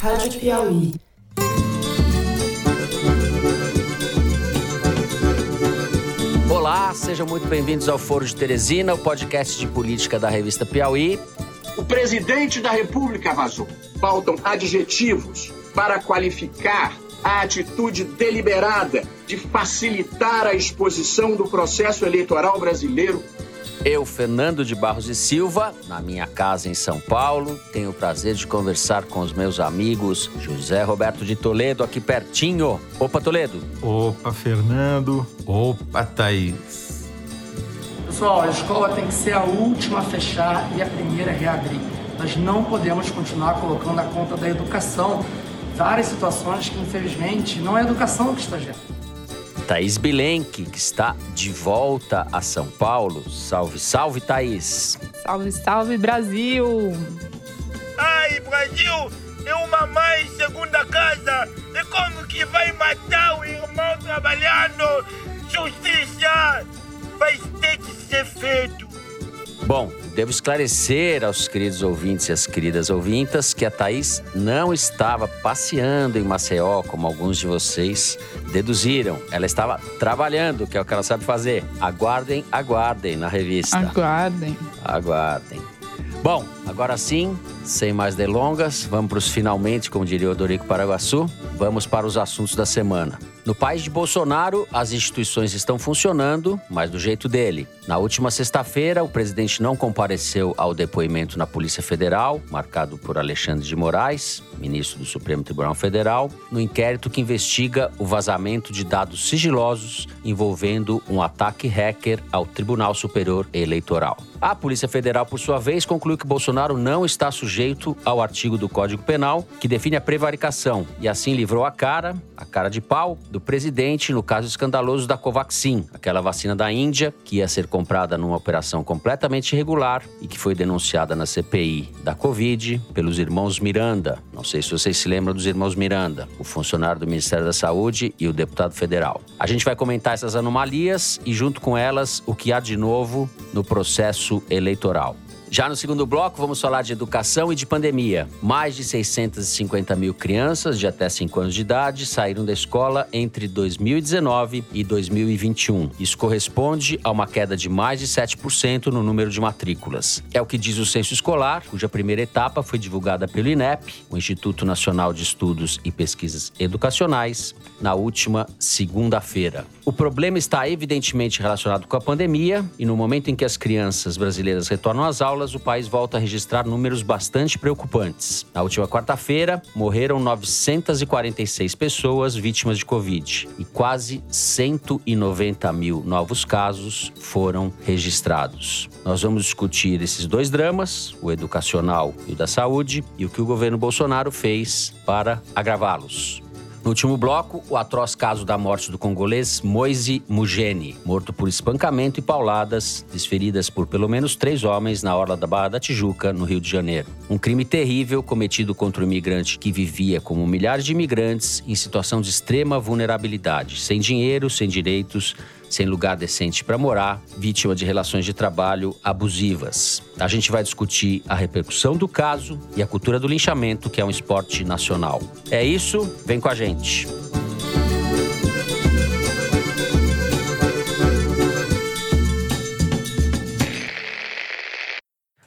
Rádio Piauí. Olá, sejam muito bem-vindos ao Foro de Teresina, o podcast de política da revista Piauí. O presidente da República vazou. Faltam adjetivos para qualificar a atitude deliberada de facilitar a exposição do processo eleitoral brasileiro eu, Fernando de Barros e Silva, na minha casa em São Paulo, tenho o prazer de conversar com os meus amigos José Roberto de Toledo, aqui pertinho. Opa, Toledo. Opa, Fernando. Opa, Thaís. Pessoal, a escola tem que ser a última a fechar e a primeira a reabrir. Nós não podemos continuar colocando a conta da educação várias situações que, infelizmente, não é a educação que está gerando. Thaís Bilenque, que está de volta a São Paulo. Salve, salve, Thaís. Salve, salve, Brasil. Ai, Brasil, é uma mãe segunda casa. E como que vai matar o irmão trabalhando? Justiça vai ter que ser feito. Bom, devo esclarecer aos queridos ouvintes e às queridas ouvintas que a Thaís não estava passeando em Maceió, como alguns de vocês deduziram. Ela estava trabalhando, que é o que ela sabe fazer. Aguardem, aguardem na revista. Aguardem. Aguardem. Bom, agora sim, sem mais delongas, vamos para os finalmente, como diria o Dorico Paraguaçu. Vamos para os assuntos da semana. No país de Bolsonaro, as instituições estão funcionando, mas do jeito dele. Na última sexta-feira, o presidente não compareceu ao depoimento na Polícia Federal, marcado por Alexandre de Moraes, ministro do Supremo Tribunal Federal, no inquérito que investiga o vazamento de dados sigilosos envolvendo um ataque hacker ao Tribunal Superior Eleitoral. A Polícia Federal, por sua vez, concluiu que Bolsonaro não está sujeito ao artigo do Código Penal que define a prevaricação e assim livrou a cara, a cara de pau, do presidente no caso escandaloso da Covaxin, aquela vacina da Índia que ia ser comprada numa operação completamente irregular e que foi denunciada na CPI da Covid pelos irmãos Miranda. Não sei se vocês se lembram dos irmãos Miranda, o funcionário do Ministério da Saúde e o deputado federal. A gente vai comentar essas anomalias e, junto com elas, o que há de novo no processo eleitoral. Já no segundo bloco, vamos falar de educação e de pandemia. Mais de 650 mil crianças de até 5 anos de idade saíram da escola entre 2019 e 2021. Isso corresponde a uma queda de mais de 7% no número de matrículas. É o que diz o censo escolar, cuja primeira etapa foi divulgada pelo INEP, o Instituto Nacional de Estudos e Pesquisas Educacionais, na última segunda-feira. O problema está evidentemente relacionado com a pandemia e no momento em que as crianças brasileiras retornam às aulas, o país volta a registrar números bastante preocupantes. Na última quarta-feira, morreram 946 pessoas vítimas de Covid e quase 190 mil novos casos foram registrados. Nós vamos discutir esses dois dramas, o educacional e o da saúde, e o que o governo Bolsonaro fez para agravá-los. No último bloco, o atroz caso da morte do congolês Moise Mugeni, morto por espancamento e pauladas desferidas por pelo menos três homens na orla da Barra da Tijuca, no Rio de Janeiro. Um crime terrível cometido contra um imigrante que vivia como milhares de imigrantes em situação de extrema vulnerabilidade, sem dinheiro, sem direitos, sem lugar decente para morar, vítima de relações de trabalho abusivas. A gente vai discutir a repercussão do caso e a cultura do linchamento, que é um esporte nacional. É isso, vem com a gente.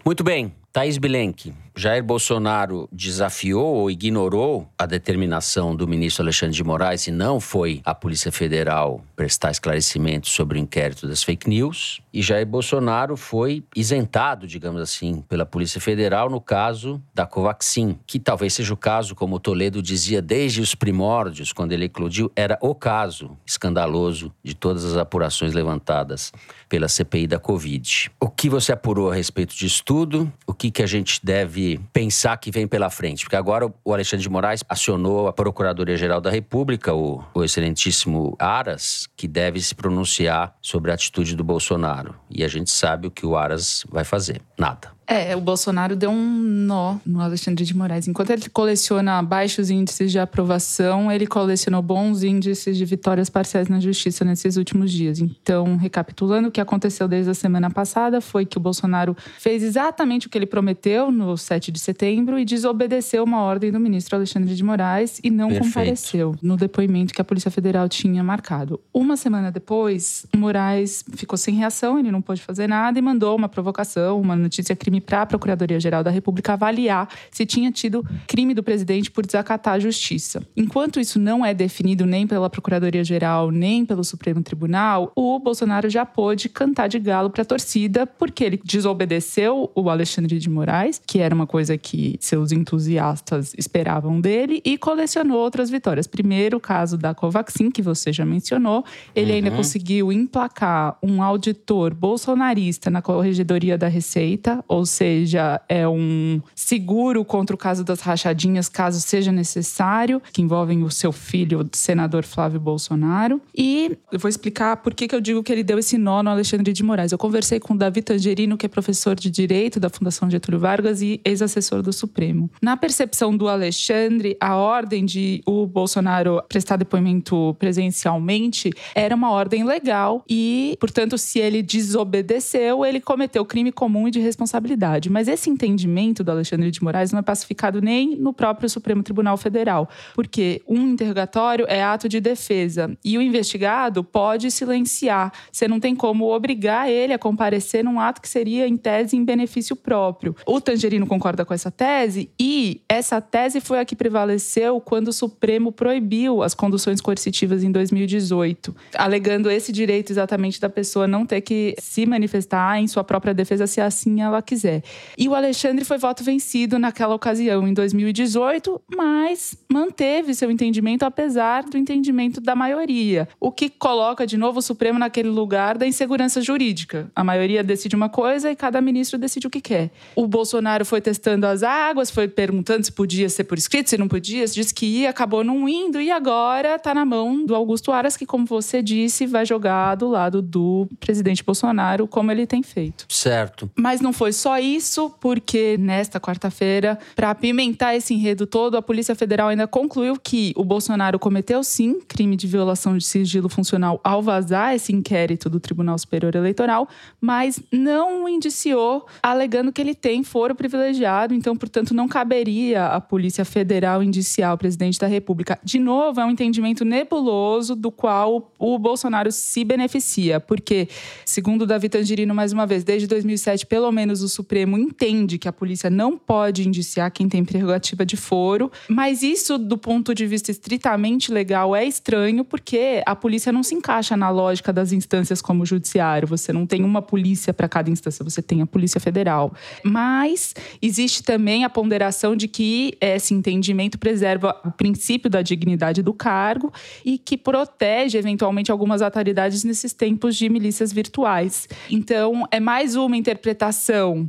Muito bem, Thaís Bilenque, Jair Bolsonaro desafiou ou ignorou a determinação do ministro Alexandre de Moraes e não foi à Polícia Federal prestar esclarecimentos sobre o inquérito das fake news. E Jair Bolsonaro foi isentado, digamos assim, pela Polícia Federal no caso da Covaxin, que talvez seja o caso, como Toledo dizia desde os primórdios, quando ele eclodiu, era o caso escandaloso de todas as apurações levantadas pela CPI da Covid. O que você apurou a respeito disso tudo? O que, que a gente deve pensar que vem pela frente? Porque agora o Alexandre de Moraes acionou a Procuradoria-Geral da República, o, o excelentíssimo Aras, que deve se pronunciar sobre a atitude do Bolsonaro. E a gente sabe o que o Aras vai fazer. Nada. É, o Bolsonaro deu um nó no Alexandre de Moraes. Enquanto ele coleciona baixos índices de aprovação, ele colecionou bons índices de vitórias parciais na justiça nesses últimos dias. Então, recapitulando, o que aconteceu desde a semana passada foi que o Bolsonaro fez exatamente o que ele prometeu no 7 de setembro e desobedeceu uma ordem do ministro Alexandre de Moraes e não Perfeito. compareceu no depoimento que a Polícia Federal tinha marcado. Uma semana depois, Moraes ficou sem reação, ele não pôde fazer nada e mandou uma provocação, uma notícia crime para a Procuradoria-Geral da República avaliar se tinha tido crime do presidente por desacatar a justiça. Enquanto isso não é definido nem pela Procuradoria-Geral, nem pelo Supremo Tribunal, o Bolsonaro já pôde cantar de galo para a torcida, porque ele desobedeceu o Alexandre de Moraes, que era uma coisa que seus entusiastas esperavam dele, e colecionou outras vitórias. Primeiro, o caso da Covaxin, que você já mencionou, ele ainda conseguiu emplacar um auditor bolsonarista na Corregedoria da Receita, ou seja, é um seguro contra o caso das rachadinhas, caso seja necessário, que envolvem o seu filho, o senador Flávio Bolsonaro. E eu vou explicar por que, que eu digo que ele deu esse nó no Alexandre de Moraes. Eu conversei com o Davi Tangerino, que é professor de Direito da Fundação Getúlio Vargas e ex-assessor do Supremo. Na percepção do Alexandre, a ordem de o Bolsonaro prestar depoimento presencialmente era uma ordem legal e, portanto, se ele desobedeceu, ele cometeu crime comum e de responsabilidade. Mas esse entendimento do Alexandre de Moraes não é pacificado nem no próprio Supremo Tribunal Federal, porque um interrogatório é ato de defesa e o investigado pode silenciar. Você não tem como obrigar ele a comparecer num ato que seria, em tese, em benefício próprio. O Tangerino concorda com essa tese e essa tese foi a que prevaleceu quando o Supremo proibiu as conduções coercitivas em 2018, alegando esse direito exatamente da pessoa não ter que se manifestar em sua própria defesa se assim ela quiser. E o Alexandre foi voto vencido naquela ocasião, em 2018, mas manteve seu entendimento apesar do entendimento da maioria, o que coloca de novo o Supremo naquele lugar da insegurança jurídica. A maioria decide uma coisa e cada ministro decide o que quer. O Bolsonaro foi testando as águas, foi perguntando se podia ser por escrito, se não podia, se disse que ia, acabou não indo e agora está na mão do Augusto Aras, que, como você disse, vai jogar do lado do presidente Bolsonaro, como ele tem feito. Certo. Mas não foi só isso, porque nesta quarta-feira, para apimentar esse enredo todo, a Polícia Federal ainda concluiu que o Bolsonaro cometeu sim crime de violação de sigilo funcional ao vazar esse inquérito do Tribunal Superior Eleitoral, mas não o indiciou, alegando que ele tem foro privilegiado, então, portanto, não caberia à Polícia Federal indiciar o presidente da República. De novo, é um entendimento nebuloso do qual o Bolsonaro se beneficia, porque, segundo Davi Tangerino, mais uma vez, desde 2007, pelo menos o Supremo entende que a polícia não pode indiciar quem tem prerrogativa de foro, mas isso, do ponto de vista estritamente legal, é estranho, porque a polícia não se encaixa na lógica das instâncias como o judiciário. Você não tem uma polícia para cada instância, você tem a Polícia Federal. Mas existe também a ponderação de que esse entendimento preserva o princípio da dignidade do cargo e que protege, eventualmente, algumas autoridades nesses tempos de milícias virtuais. Então, é mais uma interpretação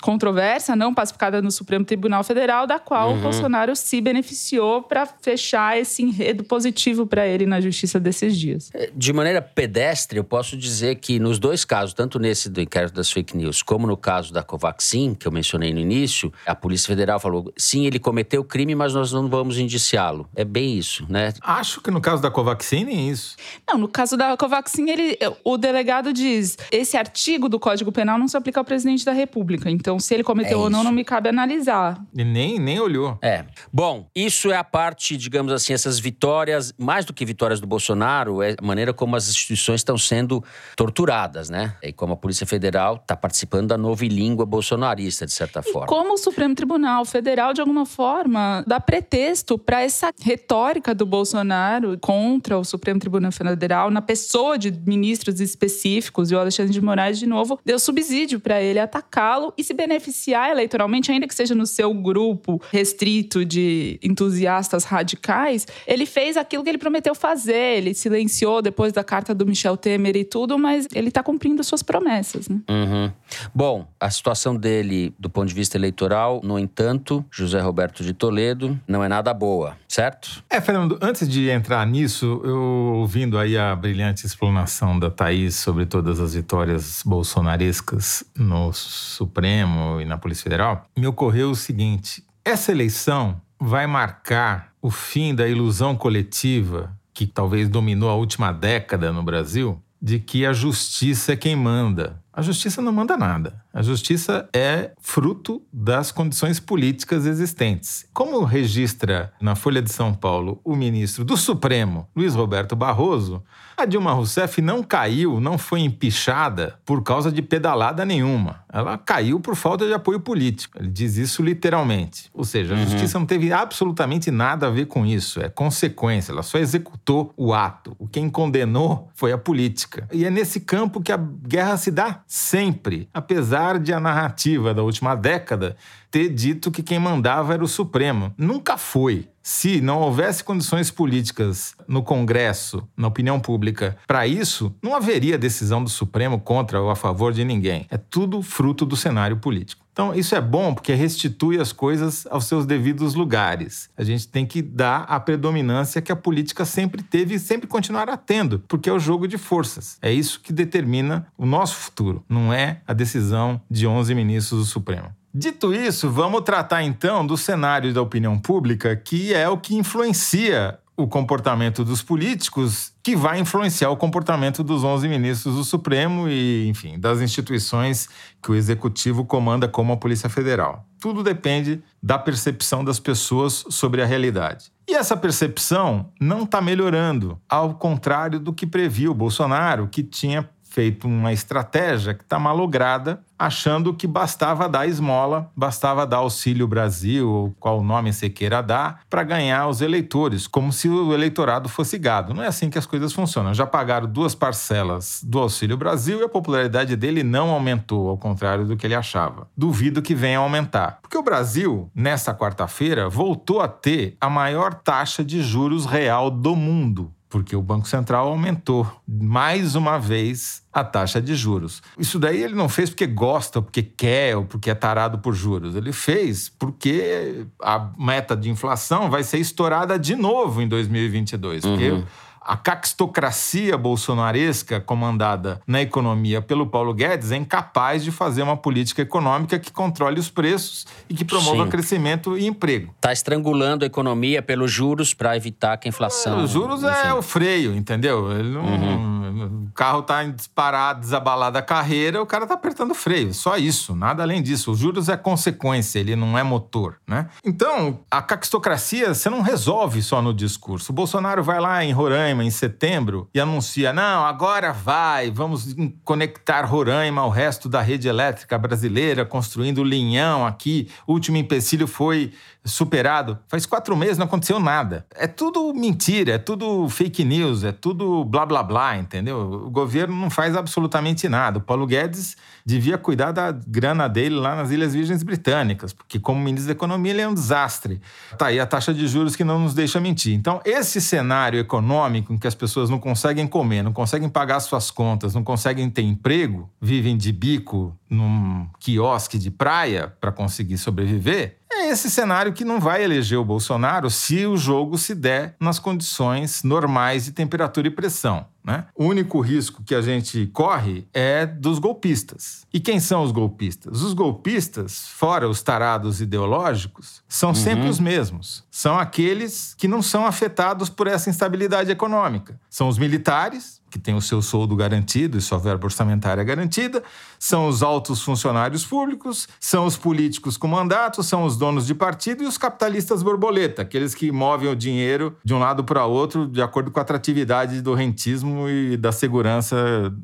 controversa, não pacificada no Supremo Tribunal Federal, da qual o Bolsonaro se beneficiou para fechar esse enredo positivo para ele na justiça desses dias. De maneira pedestre, eu posso dizer que nos dois casos, tanto nesse do inquérito das fake news, como no caso da Covaxin, que eu mencionei no início, a Polícia Federal falou: sim, ele cometeu crime, mas nós não vamos indiciá-lo. É bem isso, né? Acho que no caso da Covaxin, nem isso. Não, no caso da Covaxin, ele, o delegado diz: esse artigo do Código Penal não se aplica ao presidente da República. Então, se ele cometeu É ou não, não me cabe analisar. E nem, nem olhou. É. Bom, isso é a parte, digamos assim, essas vitórias, mais do que vitórias do Bolsonaro, é a maneira como as instituições estão sendo torturadas, né? E como a Polícia Federal está participando da novilíngua bolsonarista, de certa forma. Como o Supremo Tribunal Federal, de alguma forma, dá pretexto para essa retórica do Bolsonaro contra o Supremo Tribunal Federal, na pessoa de ministros específicos, e o Alexandre de Moraes, de novo, deu subsídio para ele atacá-lo e se beneficiar eleitoralmente, ainda que seja no seu grupo restrito de entusiastas radicais, ele fez aquilo que ele prometeu fazer. Ele silenciou depois da carta do Michel Temer e tudo, mas ele está cumprindo suas promessas, né? Uhum. Bom, a situação dele, do ponto de vista eleitoral, no entanto, José Roberto de Toledo, não é nada boa. certo? É, Fernando, antes de entrar nisso, eu ouvindo aí a brilhante explanação da Thaís sobre todas as vitórias bolsonarescas no Supremo e na Polícia Federal, me ocorreu o seguinte: essa eleição vai marcar o fim da ilusão coletiva que talvez dominou a última década no Brasil, de que a justiça é quem manda. A justiça não manda nada. A justiça é fruto das condições políticas existentes. Como registra na Folha de São Paulo o ministro do Supremo, Luiz Roberto Barroso, a Dilma Rousseff não caiu, não foi empichada por causa de pedalada nenhuma. Ela caiu por falta de apoio político. Ele diz isso literalmente. Ou seja, a uhum. justiça não teve absolutamente nada a ver com isso. É consequência. Ela só executou o ato. O quem condenou foi a política. E é nesse campo que a guerra se dá sempre. Apesar de a narrativa da última década ter dito que quem mandava era o Supremo. Nunca foi. Se não houvesse condições políticas no Congresso, na opinião pública, para isso, não haveria decisão do Supremo contra ou a favor de ninguém. É tudo fruto do cenário político. Então, isso é bom porque restitui as coisas aos seus devidos lugares. A gente tem que dar a predominância que a política sempre teve e sempre continuará tendo, porque é o jogo de forças. É isso que determina o nosso futuro, não é a decisão de 11 ministros do Supremo. Dito isso, vamos tratar então do cenário da opinião pública, que é o que influencia o comportamento dos políticos, que vai influenciar o comportamento dos 11 ministros do Supremo e, enfim, das instituições que o executivo comanda, como a Polícia Federal. Tudo depende da percepção das pessoas sobre a realidade. E essa percepção não está melhorando, ao contrário do que previu Bolsonaro, que tinha feito uma estratégia que está malograda, achando que bastava dar esmola, bastava dar Auxílio Brasil, ou qual nome você queira dar, para ganhar os eleitores, como se o eleitorado fosse gado. Não é assim que as coisas funcionam. Já pagaram duas parcelas do Auxílio Brasil e a popularidade dele não aumentou, ao contrário do que ele achava. Duvido que venha a aumentar. Porque o Brasil, nesta quarta-feira, voltou a ter a maior taxa de juros real do mundo porque o Banco Central aumentou mais uma vez a taxa de juros. Isso daí ele não fez porque gosta, porque quer ou porque é tarado por juros. Ele fez porque a meta de inflação vai ser estourada de novo em 2022. Uhum. Porque a caquistocracia bolsonaresca comandada na economia pelo Paulo Guedes é incapaz de fazer uma política econômica que controle os preços e que promova Sim. crescimento e emprego. Está estrangulando a economia pelos juros para evitar que a inflação. os juros é enfim. é o freio, entendeu? Ele não, uhum. O carro está disparado, desabalado a carreira, o cara está apertando o freio. Só isso, nada além disso. Os juros é consequência, ele não é motor, né? Então, a caquistocracia você não resolve só no discurso. O Bolsonaro vai lá em Roraima Roraima em setembro e anuncia: não, agora vai, vamos conectar Roraima ao resto da rede elétrica brasileira, construindo linhão aqui. O último empecilho foi superado. Faz quatro meses não aconteceu nada. É tudo mentira, é tudo fake news, é tudo blá blá blá, entendeu? O governo não faz absolutamente nada. O Paulo Guedes devia cuidar da grana dele lá nas Ilhas Virgens Britânicas, porque como ministro da Economia ele é um desastre. Tá aí a taxa de juros que não nos deixa mentir. Então, esse cenário econômico em que as pessoas não conseguem comer, não conseguem pagar suas contas, não conseguem ter emprego, vivem de bico num quiosque de praia para conseguir sobreviver, é esse cenário que não vai eleger o Bolsonaro se o jogo se der nas condições normais de temperatura e pressão. Né? O único risco que a gente corre é dos golpistas. E quem são os golpistas? Os golpistas, fora os tarados ideológicos, são uhum. sempre os mesmos. São aqueles que não são afetados por essa instabilidade econômica. São os militares, que tem o seu soldo garantido e sua verba orçamentária garantida, são os altos funcionários públicos, são os políticos com mandato, são os donos de partido e os capitalistas borboleta, aqueles que movem o dinheiro de um lado para outro de acordo com a atratividade do rentismo e da segurança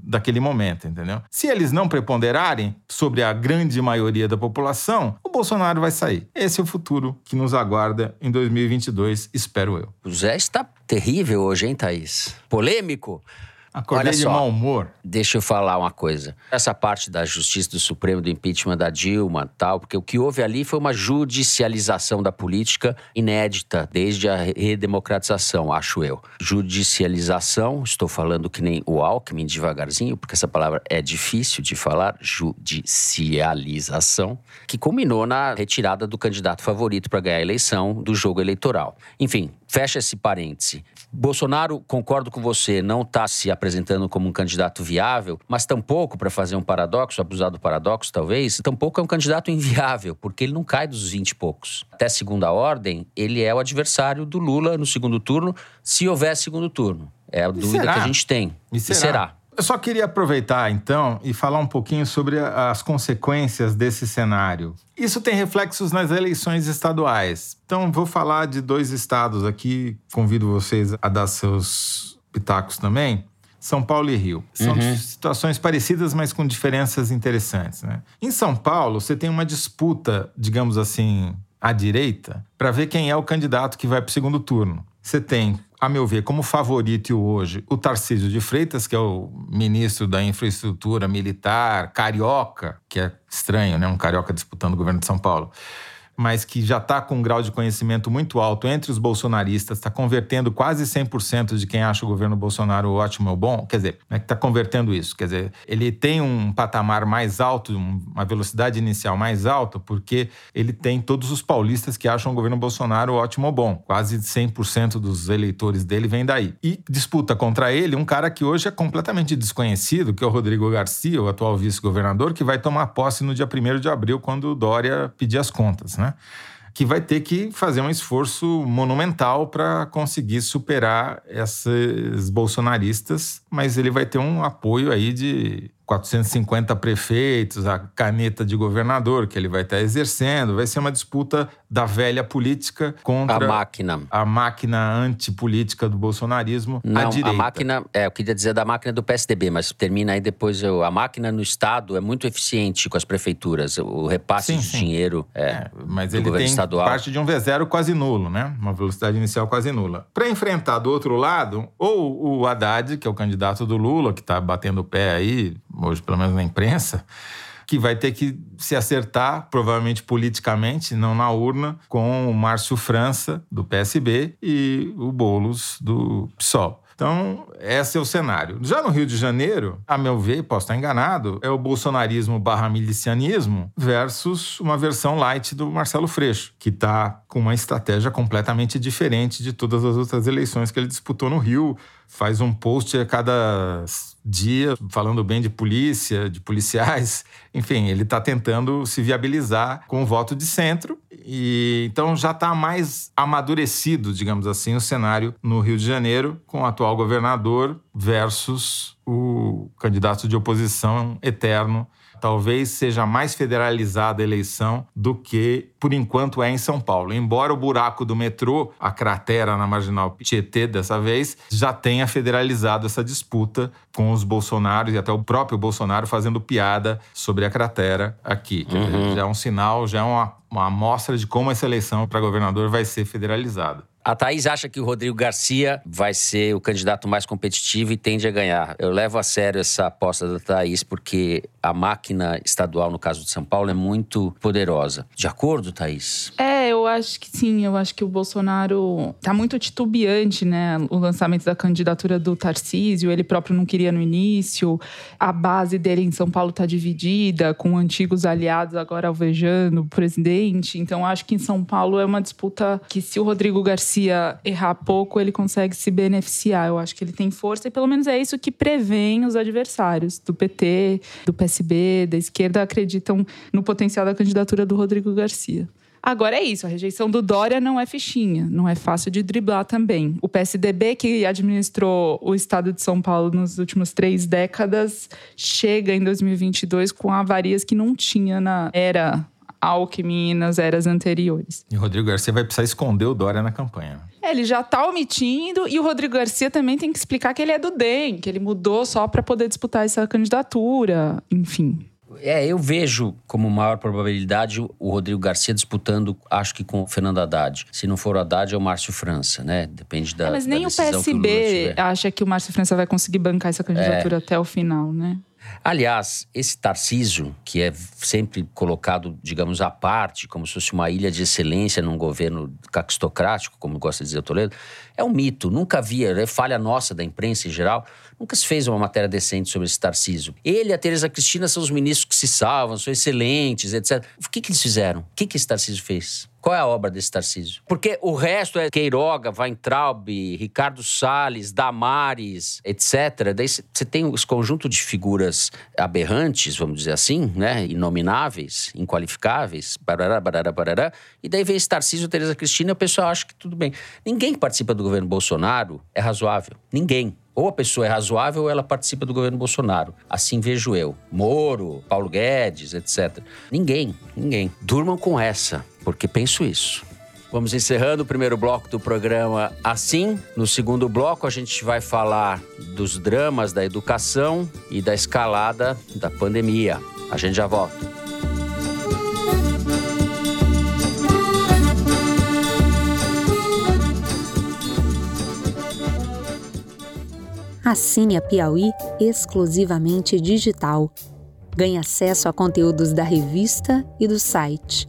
daquele momento, entendeu? Se eles não preponderarem sobre a grande maioria da população, o Bolsonaro vai sair. Esse é o futuro que nos aguarda em 2022, espero eu. O Zé está terrível hoje, hein, Thaís? Polêmico. Acordei Olha de só. mau humor. Deixa eu falar uma coisa. Essa parte da justiça do Supremo, do impeachment da Dilma tal, porque o que houve ali foi uma judicialização da política inédita desde a redemocratização, acho eu. Judicialização, estou falando que nem o Alckmin devagarzinho, porque essa palavra é difícil de falar, judicialização, que culminou na retirada do candidato favorito para ganhar a eleição do jogo eleitoral. Enfim, fecha esse parêntese. Bolsonaro, concordo com você, não está se apresentando como um candidato viável, mas tampouco, para fazer um paradoxo, abusar do paradoxo talvez, tampouco é um candidato inviável, porque ele não cai dos 20 e poucos. Até segunda ordem, ele é o adversário do Lula no segundo turno, se houver segundo turno. É a dúvida será? que a gente tem. E será? Eu só queria aproveitar, então, e falar um pouquinho sobre as consequências desse cenário. Isso tem reflexos nas eleições estaduais. Então, vou falar de dois estados aqui, convido vocês a dar seus pitacos também. São Paulo e Rio. São situações parecidas, mas com diferenças interessantes. Né? Em São Paulo, você tem uma disputa, digamos assim, à direita, para ver quem é o candidato que vai para o segundo turno. Você tem, a meu ver, como favorito hoje o Tarcísio de Freitas, que é o ministro da Infraestrutura Militar, carioca, que é estranho, né? Um carioca disputando o governo de São Paulo. Mas que já está com um grau de conhecimento muito alto entre os bolsonaristas, está convertendo quase 100% de quem acha o governo Bolsonaro ótimo ou bom. Quer dizer, é que está convertendo isso. Quer dizer, ele tem um patamar mais alto, um- uma velocidade inicial mais alta, porque ele tem todos os paulistas que acham o governo Bolsonaro ótimo ou bom. Quase 100% dos eleitores dele vem daí. E disputa contra ele um cara que hoje é completamente desconhecido, que é o Rodrigo Garcia, o atual vice-governador, que vai tomar posse no dia 1 de abril, quando o Dória pedir as contas, né? Que vai ter que fazer um esforço monumental para conseguir superar esses bolsonaristas, mas ele vai ter um apoio aí de 450 prefeitos, a caneta de governador que ele vai estar exercendo, vai ser uma disputa da velha política A contra máquina. a máquina antipolítica do bolsonarismo à Não, direita. a máquina, é, eu queria dizer da máquina do PSDB, mas termina aí depois. Eu, a máquina no Estado é muito eficiente com as prefeituras. O repasse Sim, de sim. dinheiro é, É, mas do ele governo tem estadual. parte de um V0 quase nulo, né? Uma velocidade inicial quase nula. Para enfrentar do outro lado, ou o Haddad, que é o candidato do Lula, que está batendo o pé aí, hoje pelo menos na imprensa, que vai ter que se acertar, provavelmente politicamente, não na urna, com o Márcio França, do PSB, e o Boulos, do PSOL. Então, esse é o cenário. Já no Rio de Janeiro, a meu ver, posso estar enganado, é o bolsonarismo barra milicianismo versus uma versão light do Marcelo Freixo, que está com uma estratégia completamente diferente de todas as outras eleições que ele disputou no Rio. Faz um post a cada dia falando bem de polícia, de policiais. Enfim, ele está tentando se viabilizar com o voto de centro. E então já está mais amadurecido, digamos assim, o cenário no Rio de Janeiro, com o atual governador versus o candidato de oposição eterno. Talvez seja mais federalizada a eleição do que, por enquanto, é em São Paulo. Embora o buraco do metrô, a cratera na marginal Tietê dessa vez, já tenha federalizado essa disputa com os Bolsonaros e até o próprio Bolsonaro fazendo piada sobre a cratera aqui. Dizer, Já é um sinal, já é uma, uma amostra de como essa eleição para governador vai ser federalizada. A Thaís acha que o Rodrigo Garcia vai ser o candidato mais competitivo e tende a ganhar. Eu levo a sério essa aposta da Thaís porque a máquina estadual, no caso de São Paulo, é muito poderosa. De acordo, Thaís? É, eu acho que sim. Eu acho que o Bolsonaro tá muito titubeante, né? O lançamento da candidatura do Tarcísio, ele próprio não queria no início. A base dele em São Paulo tá dividida, com antigos aliados agora alvejando o presidente. Então, acho que em São Paulo é uma disputa que, se o Rodrigo Garcia errar pouco, ele consegue se beneficiar. Eu acho que ele tem força e, pelo menos, é isso que prevém os adversários do PT, do PSB, da esquerda, acreditam no potencial da candidatura do Rodrigo Garcia. Agora é isso, a rejeição do Dória não é fichinha, não é fácil de driblar também. O PSDB, que administrou o estado de São Paulo nos últimos três décadas, chega em 2022 com avarias que não tinha na era Alckmin nas eras anteriores. E o Rodrigo Garcia vai precisar esconder o Dória na campanha. É, Ele já tá omitindo e o Rodrigo Garcia também tem que explicar que ele é do DEM, que ele mudou só para poder disputar essa candidatura, enfim. É, eu vejo como maior probabilidade o Rodrigo Garcia disputando, acho que com o Fernando Haddad. Se não for o Haddad, é o Márcio França, né? Depende da. É, mas nem da o decisão que PSB tiver. acha que o Márcio França vai conseguir bancar essa candidatura até o final, né? Aliás, esse Tarcísio, que é sempre colocado, digamos, à parte, como se fosse uma ilha de excelência num governo caquistocrático, como gosta de dizer o Toledo, é um mito. Nunca havia, é falha nossa da imprensa em geral, nunca se fez uma matéria decente sobre esse Tarcísio. Ele e a Tereza Cristina são os ministros que se salvam, são excelentes, etc. O que, que eles fizeram? O que, que esse Tarcísio fez? Qual é a obra desse Tarcísio? Porque o resto é Queiroga, Weintraub, Ricardo Salles, Damares, etc. Daí você tem esse conjunto de figuras aberrantes, vamos dizer assim, né? Inomináveis, inqualificáveis, barará, barará, barará. E daí vem esse Tarcísio, Tereza Cristina, e o pessoal acha que tudo bem. Ninguém que participa do governo Bolsonaro é razoável. Ninguém. Ou a pessoa é razoável ou ela participa do governo Bolsonaro. Assim vejo eu. Moro, Paulo Guedes, etc. Ninguém, ninguém. Durmam com essa, porque penso isso. Vamos encerrando o primeiro bloco do programa assim. No segundo bloco, a gente vai falar dos dramas da educação e da escalada da pandemia. A gente já volta. Assine a Piauí exclusivamente digital. Ganhe acesso a conteúdos da revista e do site,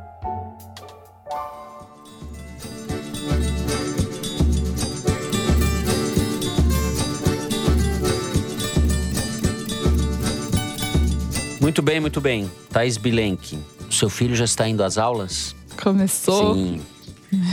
Muito bem, muito bem. Thaís Bilenque, o seu filho já está indo às aulas? Começou. Sim.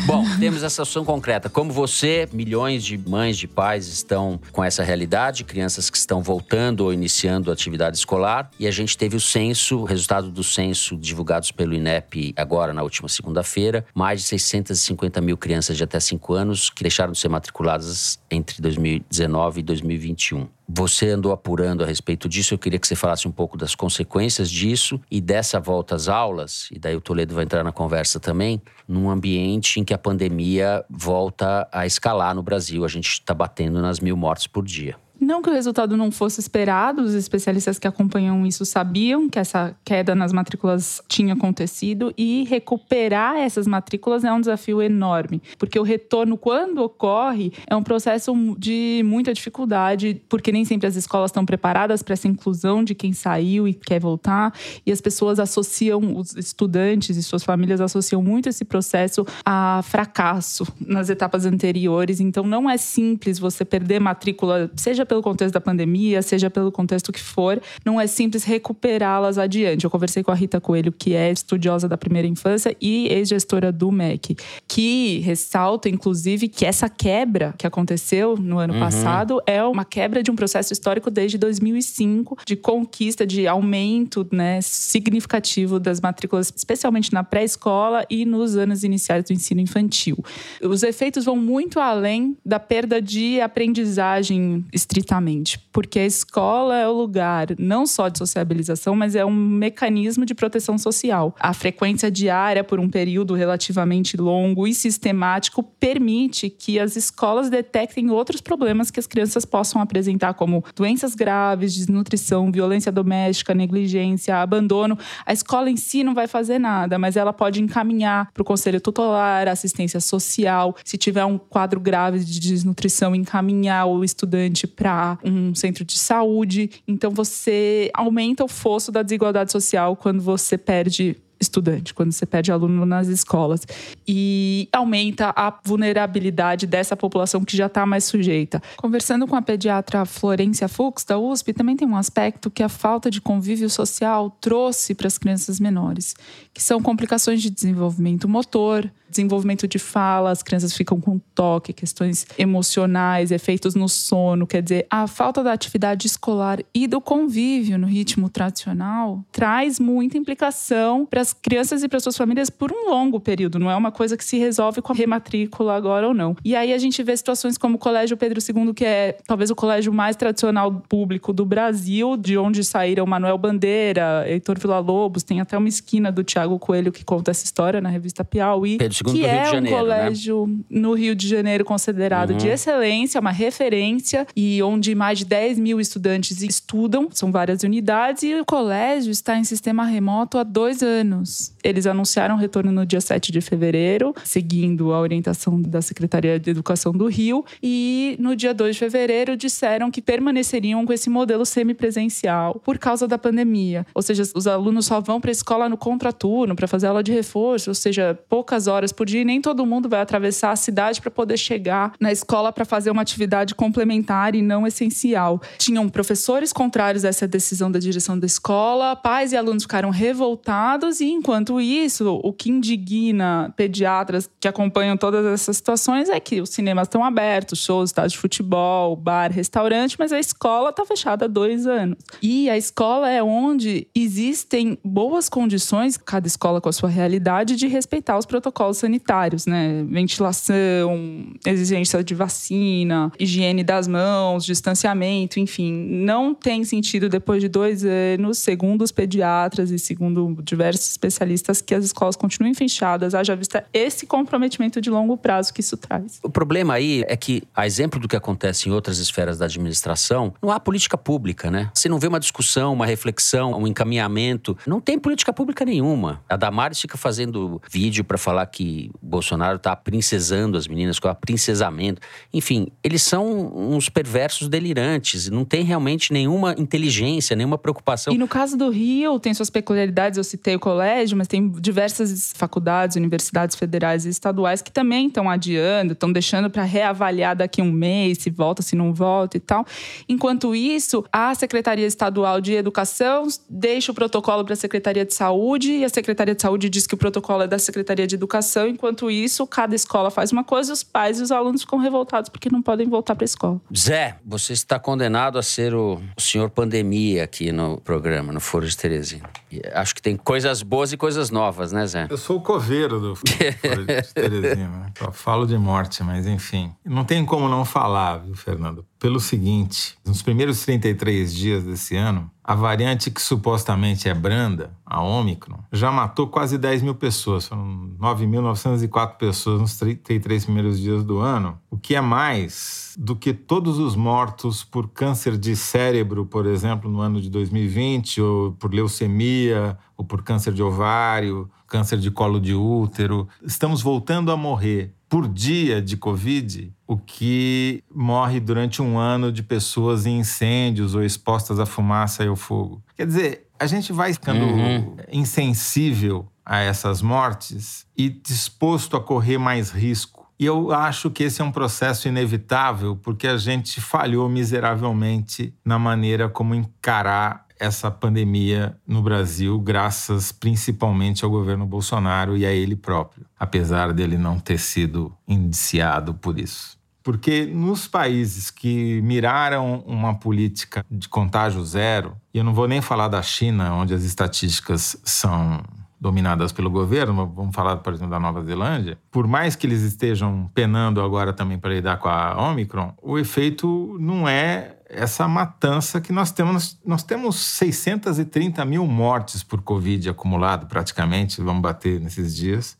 Bom, temos essa ação concreta. Como você, milhões de mães, de pais estão com essa realidade, crianças que estão voltando ou iniciando a atividade escolar. E a gente teve o censo, o resultado do censo divulgados pelo INEP agora, na última segunda-feira. Mais de 650 mil crianças de até 5 anos que deixaram de ser matriculadas entre 2019 e 2021. Você andou apurando a respeito disso. Eu queria que você falasse um pouco das consequências disso e dessa volta às aulas. E daí o Toledo vai entrar na conversa também, num ambiente em que a pandemia volta a escalar no Brasil. A gente está batendo nas mil mortes por dia. Não que o resultado não fosse esperado, os especialistas que acompanham isso sabiam que essa queda nas matrículas tinha acontecido e recuperar essas matrículas é um desafio enorme, porque o retorno, quando ocorre, é um processo de muita dificuldade, porque nem sempre as escolas estão preparadas para essa inclusão de quem saiu e quer voltar, e as pessoas associam, os estudantes e suas famílias associam muito esse processo a fracasso nas etapas anteriores, então não é simples você perder matrícula, seja pelo contexto da pandemia, seja pelo contexto que for, não é simples recuperá-las adiante. Eu conversei com a Rita Coelho, que é estudiosa da primeira infância e ex-gestora do MEC, que ressalta, inclusive, que essa quebra que aconteceu no ano uhum. passado é uma quebra de um processo histórico desde 2005, de conquista, de aumento né, significativo das matrículas, especialmente na pré-escola e nos anos iniciais do ensino infantil. Os efeitos vão muito além da perda de aprendizagem estritamente, porque a escola é o lugar não só de sociabilização, mas é um mecanismo de proteção social. A frequência diária por um período relativamente longo e sistemático permite que as escolas detectem outros problemas que as crianças possam apresentar, como doenças graves, desnutrição, violência doméstica, negligência, abandono. A escola em si não vai fazer nada, mas ela pode encaminhar para o conselho tutelar, assistência social, se tiver um quadro grave de desnutrição, encaminhar o estudante para um centro de saúde. Então você aumenta o fosso da desigualdade social quando você perde estudante, quando você perde aluno nas escolas. E aumenta a vulnerabilidade dessa população que já está mais sujeita. Conversando com a pediatra Florência Fux, da USP, também tem um aspecto que a falta de convívio social trouxe para as crianças menores, que são complicações de desenvolvimento motor, desenvolvimento de fala, as crianças ficam com toque, questões emocionais, efeitos no sono. Quer dizer, a falta da atividade escolar e do convívio no ritmo tradicional traz muita implicação para as crianças e para suas famílias por um longo período. Não é uma coisa que se resolve com a rematrícula agora ou não. E aí a gente vê situações como o Colégio Pedro II, que é talvez o colégio mais tradicional público do Brasil, de onde saíram Manuel Bandeira, Heitor Villa-Lobos, tem até uma esquina do Tiago Coelho que conta essa história na revista Piauí, Pedro II que do Rio é de Janeiro, um né? colégio no Rio de Janeiro considerado de excelência, uma referência e onde mais de 10 mil estudantes estudam, são várias unidades e o colégio está em sistema remoto há dois anos. Eles anunciaram o retorno no dia 7 de fevereiro, seguindo a orientação da Secretaria de Educação do Rio, e no dia 2 de fevereiro disseram que permaneceriam com esse modelo semipresencial por causa da pandemia. Ou seja, os alunos só vão para a escola no contraturno para fazer aula de reforço, ou seja, poucas horas por dia, e nem todo mundo vai atravessar a cidade para poder chegar na escola para fazer uma atividade complementar e não essencial. Tinham professores contrários a essa decisão da direção da escola, pais e alunos ficaram revoltados, e enquanto isso, o que indigna pediatras que acompanham todas essas situações é que os cinemas estão abertos, shows, estádios de futebol, bar, restaurante, mas a escola está fechada há dois anos. E a escola é onde existem boas condições, cada escola com a sua realidade, de respeitar os protocolos sanitários, né? Ventilação, exigência de vacina, higiene das mãos, distanciamento, enfim. Não tem sentido, depois de dois anos, segundo os pediatras e segundo diversos especialistas, que as escolas continuem fechadas, haja vista esse comprometimento de longo prazo que isso traz. O problema aí é que, a exemplo do que acontece em outras esferas da administração, não há política pública, né? Você não vê uma discussão, uma reflexão, um encaminhamento. Não tem política pública nenhuma. A Damares fica fazendo vídeo para falar que Bolsonaro tá princesando as meninas com aprincesamento. Enfim, eles são uns perversos delirantes. Não tem realmente nenhuma inteligência, nenhuma preocupação. E no caso do Rio, tem suas peculiaridades, eu citei o colégio, mas tem diversas faculdades, universidades federais e estaduais que também estão adiando, estão deixando para reavaliar daqui um mês, se volta, se não volta e tal. Enquanto isso, a Secretaria Estadual de Educação deixa o protocolo para a Secretaria de Saúde e a Secretaria de Saúde diz que o protocolo é da Secretaria de Educação. Enquanto isso, cada escola faz uma coisa e os pais e os alunos ficam revoltados porque não podem voltar para a escola. Zé, você está condenado a ser o, senhor pandemia aqui no programa, no Foro de Teresina. Acho que tem coisas boas e coisas novas, né, Zé? Eu sou o coveiro do Foro de Teresina. Só falo de morte, mas enfim. Não tem como não falar, viu, Fernando? Pelo seguinte, nos primeiros 33 dias desse ano, a variante que supostamente é branda, a Omicron, já matou quase 10 mil pessoas. Foram 9.904 pessoas nos 33 primeiros dias do ano, o que é mais do que todos os mortos por câncer de cérebro, por exemplo, no ano de 2020, ou por leucemia, ou por câncer de ovário, câncer de colo de útero. Estamos voltando a morrer por dia de Covid o que morre durante um ano de pessoas em incêndios ou expostas à fumaça e ao fogo. Quer dizer, a gente vai ficando Uhum. insensível a essas mortes e disposto a correr mais risco. E eu acho que esse é um processo inevitável porque a gente falhou miseravelmente na maneira como encarar essa pandemia no Brasil, graças principalmente ao governo Bolsonaro e a ele próprio, apesar dele não ter sido indiciado por isso. Porque nos países que miraram uma política de contágio zero, e eu não vou nem falar da China, onde as estatísticas são dominadas pelo governo, vamos falar, por exemplo, da Nova Zelândia, por mais que eles estejam penando agora também para lidar com a Omicron, o efeito não é essa matança que nós temos. Nós temos 630 mil mortes por Covid acumulado, praticamente, vamos bater nesses dias.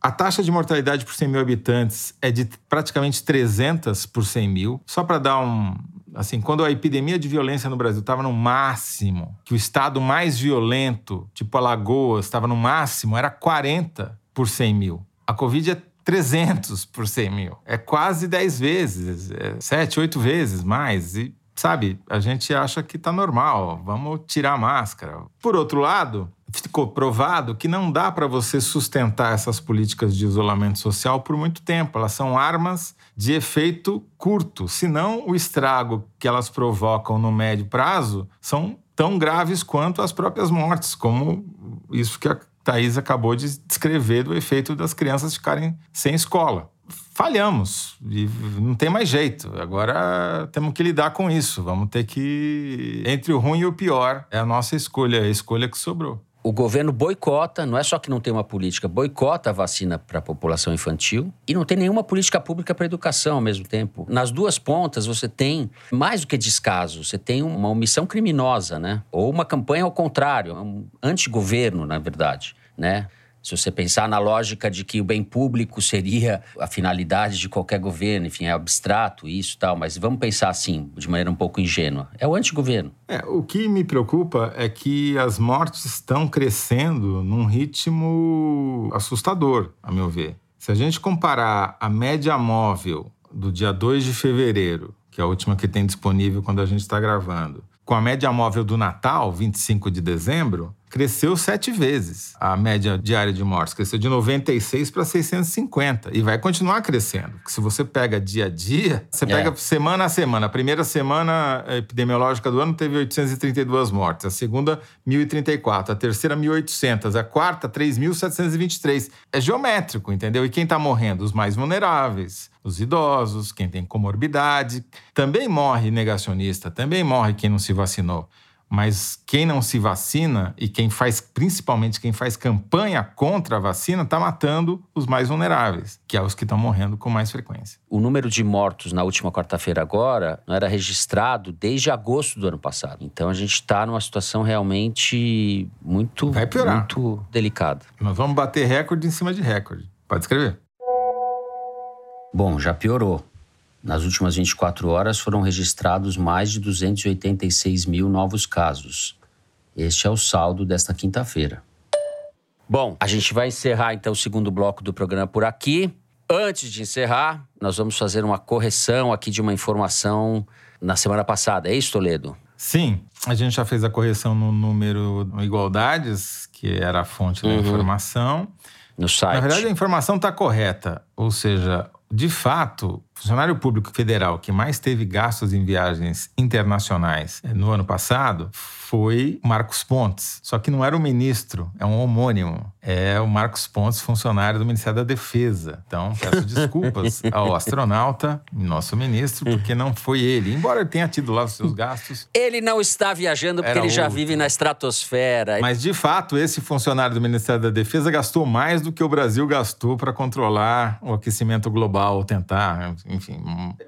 A taxa de mortalidade por 100 mil habitantes é de praticamente 300 por 100 mil. Só para dar um. Assim, quando a epidemia de violência no Brasil estava no máximo, que o estado mais violento, tipo Alagoas, estava no máximo, era 40 por 100 mil. A Covid é 300 por 100 mil. É quase 10 vezes, é 7, 8 vezes mais. E, sabe, a gente acha que tá normal, vamos tirar a máscara. Por outro lado, ficou provado que não dá para você sustentar essas políticas de isolamento social por muito tempo. Elas são armas de efeito curto, senão o estrago que elas provocam no médio prazo são tão graves quanto as próprias mortes, como isso que Thaís acabou de descrever do efeito das crianças ficarem sem escola. Falhamos e não tem mais jeito. Agora temos que lidar com isso. Vamos ter que. Entre o ruim e o pior, é a nossa escolha, a escolha que sobrou o governo boicota, não é só que não tem uma política, boicota a vacina para a população infantil e não tem nenhuma política pública para educação ao mesmo tempo. Nas duas pontas você tem mais do que descaso, você tem uma omissão criminosa, né? Ou uma campanha ao contrário, um antigoverno, na verdade, né? Se você pensar na lógica de que o bem público seria a finalidade de qualquer governo, enfim, é abstrato isso e tal, mas vamos pensar assim, de maneira um pouco ingênua. É o antigoverno. É, o que me preocupa é que as mortes estão crescendo num ritmo assustador, a meu ver. Se a gente comparar a média móvel do dia 2 de fevereiro, que é a última que tem disponível quando a gente está gravando, com a média móvel do Natal, 25 de dezembro, cresceu sete vezes a média diária de mortes. Cresceu de 96 para 650 e vai continuar crescendo. Porque se você pega dia a dia, você pega é. semana a semana. A primeira semana epidemiológica do ano teve 832 mortes, a segunda, 1.034, a terceira, 1.800, a quarta, 3.723. É geométrico, entendeu? E quem está morrendo? Os mais vulneráveis, os idosos, quem tem comorbidade. Também morre negacionista, também morre quem não se vacinou. Mas quem não se vacina e quem faz, principalmente quem faz campanha contra a vacina, está matando os mais vulneráveis, que é os que estão morrendo com mais frequência. O número de mortos na última quarta-feira agora não era registrado desde agosto do ano passado. Então a gente está numa situação realmente muito, Vai piorar. muito delicada. Nós vamos bater recorde em cima de recorde. Pode escrever. Bom, já piorou. Nas últimas 24 horas foram registrados mais de 286 mil novos casos. Este é o saldo desta quinta-feira. Bom, a gente vai encerrar então o segundo bloco do programa por aqui. Antes de encerrar, nós vamos fazer uma correção aqui de uma informação na semana passada. É isso, Toledo? Sim, a gente já fez a correção no número igualdades, que era a fonte uhum. da informação. No site. Na verdade, a informação está correta. Ou seja, de fato, funcionário público federal que mais teve gastos em viagens internacionais eh, no ano passado foi Marcos Pontes. Só que não era o ministro, é um homônimo. É o Marcos Pontes, funcionário do Ministério da Defesa. Então, peço desculpas ao astronauta, nosso ministro, porque não foi ele. Embora ele tenha tido lá os seus gastos. Ele não está viajando porque ele já outro. vive na estratosfera. Mas, de fato, esse funcionário do Ministério da Defesa gastou mais do que o Brasil gastou para controlar o aquecimento global, tentar enfim,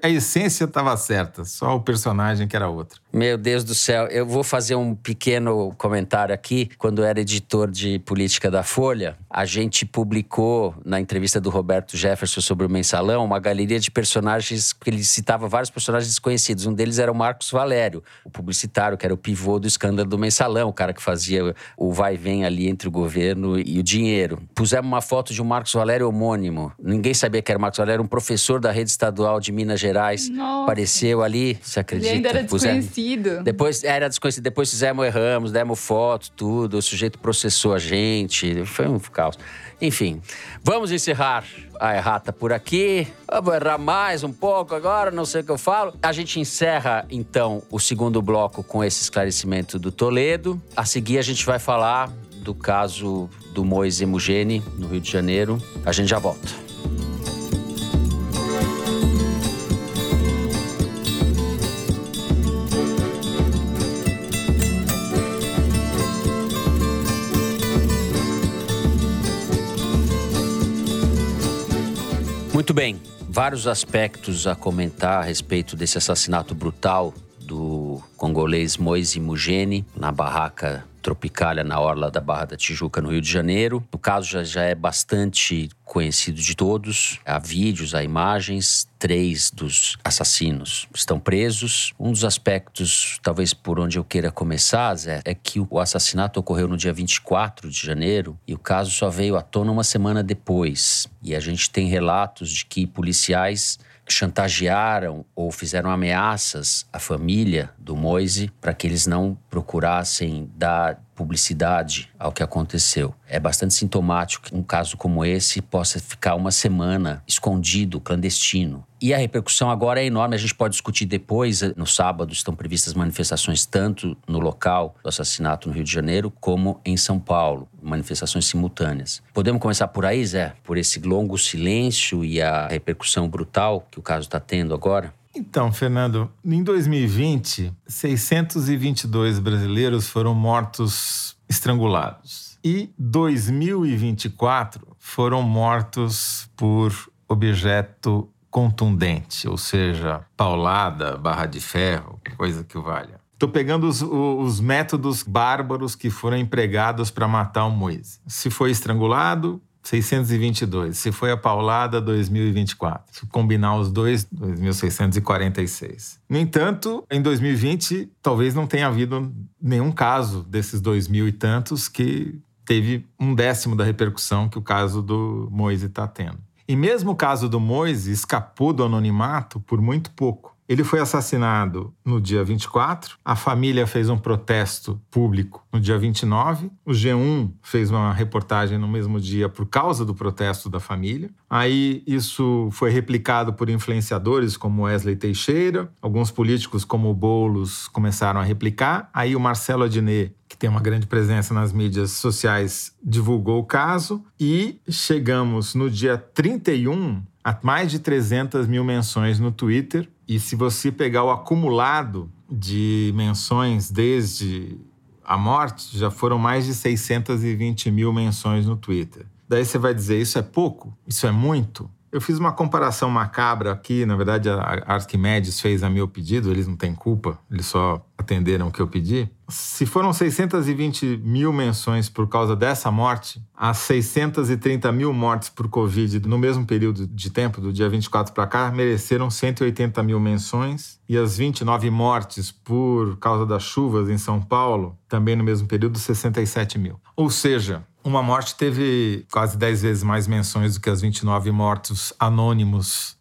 a essência estava certa, só o personagem que era outro. Meu Deus do céu, eu vou fazer um pequeno comentário aqui. Quando eu era editor de política da Folha, a gente publicou na entrevista do Roberto Jefferson sobre o mensalão uma galeria de personagens que ele citava vários personagens desconhecidos. Um deles era o Marcos Valério, o publicitário, que era o pivô do escândalo do mensalão, o cara que fazia o vai e vem ali entre o governo e o dinheiro. Pusemos uma foto de um Marcos Valério homônimo. Ninguém sabia que era Marcos Valério, um professor da rede estadual de Minas Gerais. Nossa. Apareceu ali, você acredita? Ele ainda era desconhecido desconhecido. Depois era desconhecido. Depois fizemos, erramos, demos foto, tudo. O sujeito processou a gente. Foi um caos. Enfim, vamos encerrar a errata por aqui. Eu vou errar mais um pouco agora, não sei o que eu falo. A gente encerra, então, o segundo bloco com esse esclarecimento do Toledo. A seguir, a gente vai falar do caso do Moise Mugene, no Rio de Janeiro. A gente já volta. Muito bem, vários aspectos a comentar a respeito desse assassinato brutal congolês Moise Mugene na barraca Tropicália, na orla da Barra da Tijuca, no Rio de Janeiro. O caso já, já é bastante conhecido de todos. Há vídeos, há imagens. Três dos assassinos estão presos. Um dos aspectos, talvez por onde eu queira começar, Zé, é que o assassinato ocorreu no dia 24 de janeiro e o caso só veio à tona uma semana depois. E a gente tem relatos de que policiais chantagearam ou fizeram ameaças à família do Moise para que eles não procurassem dar publicidade ao que aconteceu. É bastante sintomático que um caso como esse possa ficar uma semana escondido, clandestino. E a repercussão agora é enorme. A gente pode discutir depois. No sábado estão previstas manifestações tanto no local do assassinato no Rio de Janeiro como em São Paulo, manifestações simultâneas. Podemos começar por aí, Zé? Por esse longo silêncio e a repercussão brutal que o caso está tendo agora? Então, Fernando, em 2020, 622 brasileiros foram mortos estrangulados. E 2024 foram mortos por objeto contundente, ou seja, paulada, barra de ferro, coisa que valha. Estou pegando os, os, métodos bárbaros que foram empregados para matar o Moisés. Se foi estrangulado, 622. Se foi a paulada, 2024. Se combinar os dois, 2.646. No entanto, em 2020, talvez não tenha havido nenhum caso desses dois mil e tantos que teve um décimo da repercussão que o caso do Moise está tendo. E mesmo o caso do Moise escapou do anonimato por muito pouco. Ele foi assassinado no dia 24, a família fez um protesto público no dia 29, o G1 fez uma reportagem no mesmo dia por causa do protesto da família. Aí isso foi replicado por influenciadores como Wesley Teixeira, alguns políticos como o Boulos começaram a replicar. Aí o Marcelo Adnet, que tem uma grande presença nas mídias sociais, divulgou o caso e chegamos no dia 31 a mais de 300 mil menções no Twitter e se você pegar o acumulado de menções desde a morte, já foram mais de 620 mil menções no Twitter. Daí você vai dizer: isso é pouco? Isso é muito? Eu fiz uma comparação macabra aqui, na verdade a Arquimedes fez a meu pedido, eles não têm culpa, eles só atenderam o que eu pedi. Se foram 620 mil menções por causa dessa morte, as 630 mil mortes por Covid no mesmo período de tempo, do dia 24 para cá, mereceram 180 mil menções. E as 29 mortes por causa das chuvas em São Paulo, também no mesmo período, 67 mil. Ou seja, uma morte teve quase 10 vezes mais menções do que as 29 mortos anônimos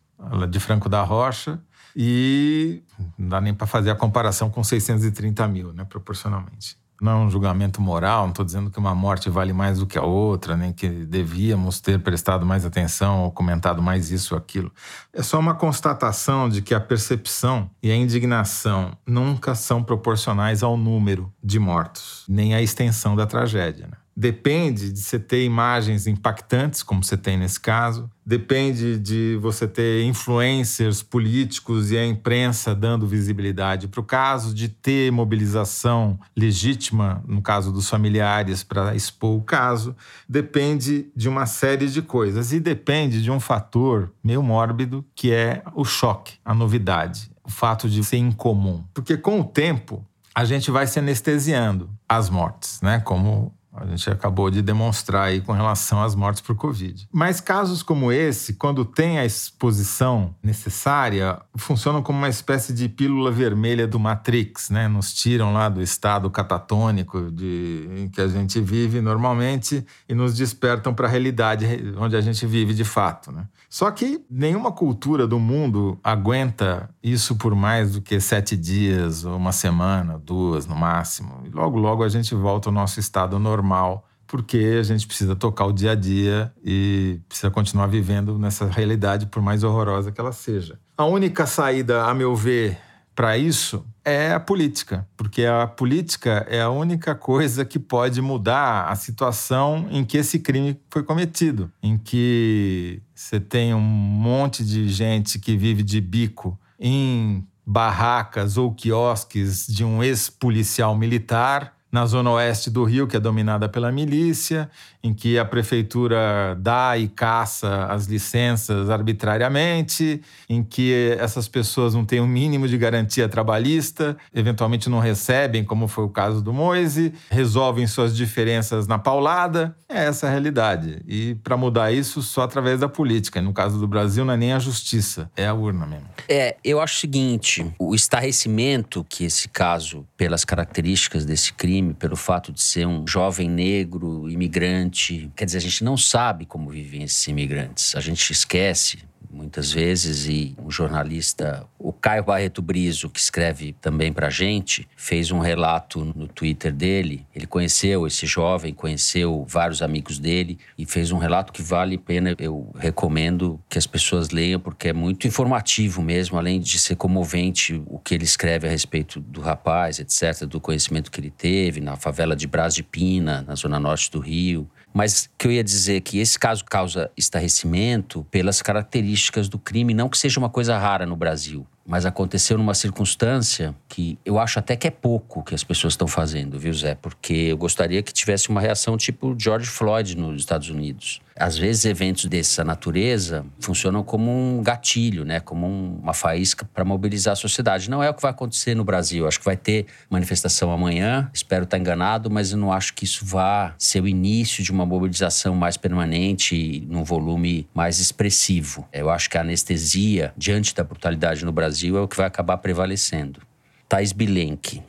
de Franco da Rocha. E não dá nem para fazer a comparação com 630 mil, né, proporcionalmente. Não é um julgamento moral, não estou dizendo que uma morte vale mais do que a outra, nem que devíamos ter prestado mais atenção ou comentado mais isso ou aquilo. É só uma constatação de que a percepção e a indignação nunca são proporcionais ao número de mortos, nem à extensão da tragédia. Né? Depende de você ter imagens impactantes, como você tem nesse caso. Depende de você ter influencers políticos e a imprensa dando visibilidade para o caso, de ter mobilização legítima, no caso dos familiares, para expor o caso. Depende de uma série de coisas. E depende de um fator meio mórbido, que é o choque, a novidade, o fato de ser incomum. Porque com o tempo, a gente vai se anestesiando às mortes, né? Como a gente acabou de demonstrar aí com relação às mortes por Covid. Mas casos como esse, quando tem a exposição necessária, funcionam como uma espécie de pílula vermelha do Matrix, né? Nos tiram lá do estado catatônico de, em que a gente vive normalmente e nos despertam para a realidade onde a gente vive de fato, né? Só que nenhuma cultura do mundo aguenta isso por mais do que sete dias, ou uma semana, duas no máximo. E logo, logo a gente volta ao nosso estado normal, porque a gente precisa tocar o dia a dia e precisa continuar vivendo nessa realidade, por mais horrorosa que ela seja. A única saída, a meu ver, para isso é a política, porque a política é a única coisa que pode mudar a situação em que esse crime foi cometido, em que você tem um monte de gente que vive de bico em barracas ou quiosques de um ex-policial militar na zona oeste do Rio, que é dominada pela milícia, em que a prefeitura dá e caça as licenças arbitrariamente, em que essas pessoas não têm o um mínimo de garantia trabalhista, eventualmente não recebem, como foi o caso do Moise, resolvem suas diferenças na paulada. É essa a realidade. E para mudar isso, só através da política. No caso do Brasil, não é nem a justiça, é a urna mesmo. É, eu acho o seguinte: o estarrecimento que esse caso, pelas características desse crime, crime pelo fato de ser um jovem negro, imigrante. Quer dizer, a gente não sabe como vivem esses imigrantes. A gente esquece muitas vezes e um jornalista, o Caio Barreto Brizo, que escreve também pra gente, fez um relato no Twitter dele. Ele conheceu esse jovem, conheceu vários amigos dele e fez um relato que vale a pena. Eu recomendo que as pessoas leiam porque é muito informativo mesmo, além de ser comovente o que ele escreve a respeito do rapaz, etc, do conhecimento que ele teve na favela de Brás de Pina, na zona norte do Rio. Mas que eu ia dizer que esse caso causa estarrecimento pelas características do crime, não que seja uma coisa rara no Brasil mas aconteceu numa circunstância que eu acho até que é pouco que as pessoas estão fazendo, viu, Zé? Porque eu gostaria que tivesse uma reação tipo George Floyd nos Estados Unidos. Às vezes, eventos dessa natureza funcionam como um gatilho, né? como um, uma faísca para mobilizar a sociedade. Não é o que vai acontecer no Brasil. Acho que vai ter manifestação amanhã, espero estar enganado, mas eu não acho que isso vá ser o início de uma mobilização mais permanente, num volume mais expressivo. Eu acho que a anestesia diante da brutalidade no Brasil é o que vai acabar prevalecendo. Thais Bilenque.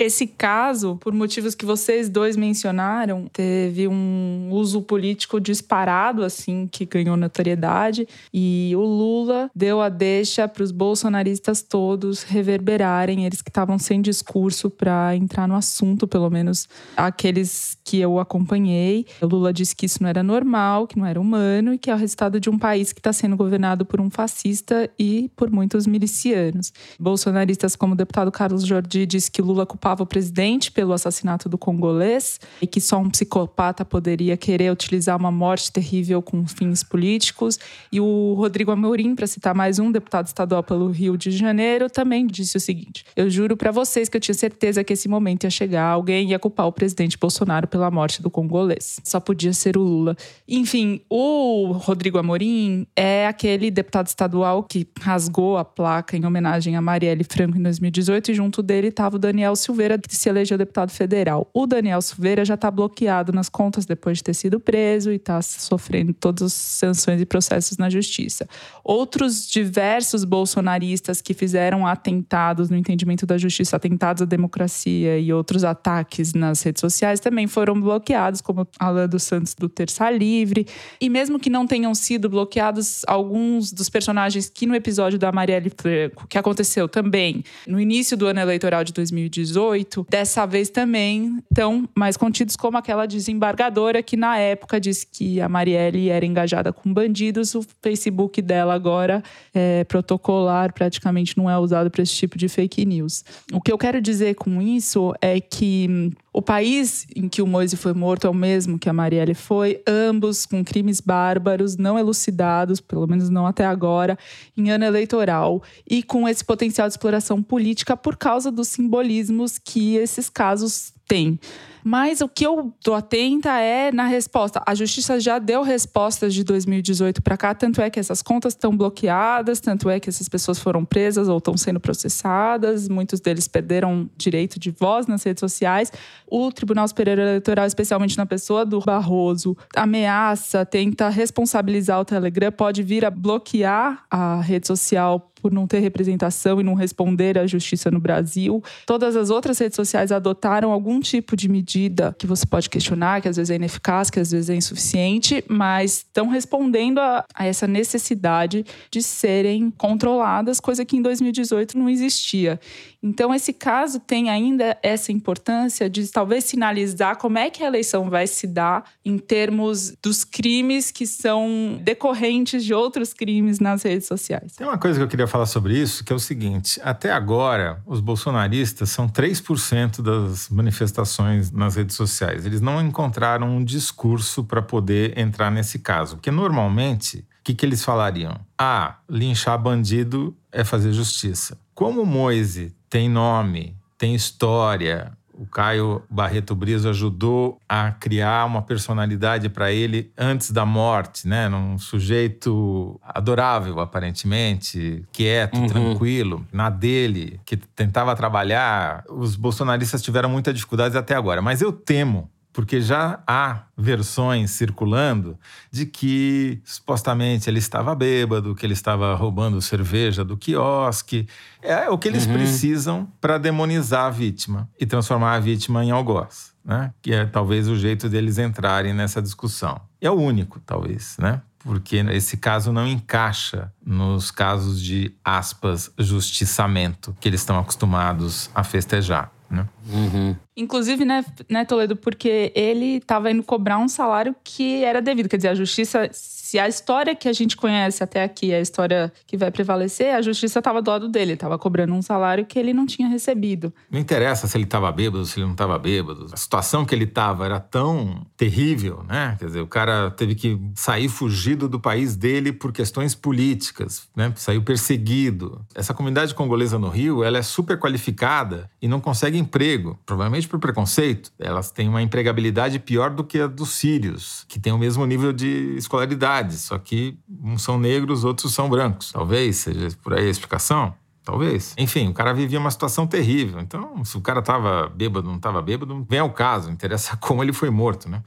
Esse caso, por motivos que vocês dois mencionaram, teve um uso político disparado, assim, que ganhou notoriedade. E o Lula deu a deixa para os bolsonaristas todos reverberarem, eles que estavam sem discurso para entrar no assunto, pelo menos aqueles que eu acompanhei. O Lula disse que isso não era normal, que não era humano e que é o resultado de um país que está sendo governado por um fascista e por muitos milicianos. Bolsonaristas, como o deputado Carlos Jordi, disse que Lula culpava culpava o presidente pelo assassinato do congolês e que só um psicopata poderia querer utilizar uma morte terrível com fins políticos. E o Rodrigo Amorim, para citar mais um deputado estadual pelo Rio de Janeiro, também disse o seguinte: Eu juro para vocês que eu tinha certeza que esse momento ia chegar, alguém ia culpar o presidente Bolsonaro pela morte do congolês. Só podia ser o Lula. Enfim, o Rodrigo Amorim é aquele deputado estadual que rasgou a placa em homenagem a Marielle Franco em 2018 e junto dele estava o Daniel Silveira Silveira se elegeu deputado federal. O Daniel Silveira já está bloqueado nas contas depois de ter sido preso e está sofrendo todas as sanções e processos na justiça. Outros diversos bolsonaristas que fizeram atentados no entendimento da justiça, atentados à democracia e outros ataques nas redes sociais também foram bloqueados, como Alan dos Santos do Terça Livre. E mesmo que não tenham sido bloqueados alguns dos personagens que no episódio da Marielle Franco, que aconteceu também no início do ano eleitoral de 2018, 2018, dessa vez também estão mais contidos como aquela desembargadora que na época disse que a Marielle era engajada com bandidos. O Facebook dela agora é protocolar, praticamente não é usado para esse tipo de fake news. O que eu quero dizer com isso é que o país em que o Moise foi morto é o mesmo que a Marielle foi, ambos com crimes bárbaros, não elucidados, pelo menos não até agora, em ano eleitoral, e com esse potencial de exploração política por causa dos simbolismos que esses casos têm. Mas o que eu tô atenta é na resposta. A justiça já deu respostas de 2018 para cá, tanto é que essas contas estão bloqueadas, tanto é que essas pessoas foram presas ou estão sendo processadas, muitos deles perderam direito de voz nas redes sociais. O Tribunal Superior Eleitoral, especialmente na pessoa do Barroso, ameaça, tenta responsabilizar o Telegram, pode vir a bloquear a rede social por não ter representação e não responder à justiça no Brasil. Todas as outras redes sociais adotaram algum tipo de medida que você pode questionar, que às vezes é ineficaz, que às vezes é insuficiente, mas estão respondendo a, a essa necessidade de serem controladas, coisa que em 2018 não existia. Então, esse caso tem ainda essa importância de talvez sinalizar como é que a eleição vai se dar em termos dos crimes que são decorrentes de outros crimes nas redes sociais. Tem uma coisa que eu queria falar sobre isso, que é o seguinte: até agora, os bolsonaristas são 3% das manifestações nas redes sociais. Eles não encontraram um discurso para poder entrar nesse caso, porque normalmente o que, que eles falariam? Ah, linchar bandido é fazer justiça. Como Moise tem nome, tem história, o Caio Barreto Brito ajudou a criar uma personalidade para ele antes da morte, né? Um sujeito adorável, aparentemente, quieto, uhum. tranquilo, na dele, que tentava trabalhar. Os bolsonaristas tiveram muita dificuldade até agora, mas eu temo porque já há versões circulando de que supostamente ele estava bêbado, que ele estava roubando cerveja do quiosque. É o que eles uhum. precisam para demonizar a vítima e transformar a vítima em algoz, né? Que é talvez o jeito deles entrarem nessa discussão. É o único, talvez, né? porque esse caso não encaixa nos casos de aspas justiçamento que eles estão acostumados a festejar. Né? Uhum. Inclusive, né, né, Toledo, porque ele estava indo cobrar um salário que era devido. Quer dizer, a justiça, se a história que a gente conhece até aqui é a história que vai prevalecer, a justiça estava do lado dele, estava cobrando um salário que ele não tinha recebido. Não interessa se ele estava bêbado, se ele não estava bêbado. A situação que ele estava era tão terrível, né? Quer dizer, o cara teve que sair fugido do país dele por questões políticas, né? Saiu perseguido. Essa comunidade congolesa no Rio, ela é super qualificada e não consegue emprego, provavelmente por preconceito. Elas têm uma empregabilidade pior do que a dos sírios, que tem o mesmo nível de escolaridade, só que uns são negros, outros são brancos. Talvez seja por aí a explicação. Talvez. Enfim, o cara vivia uma situação terrível. Então, se o cara estava bêbado, não estava bêbado, vem ao caso. Interessa como ele foi morto, né?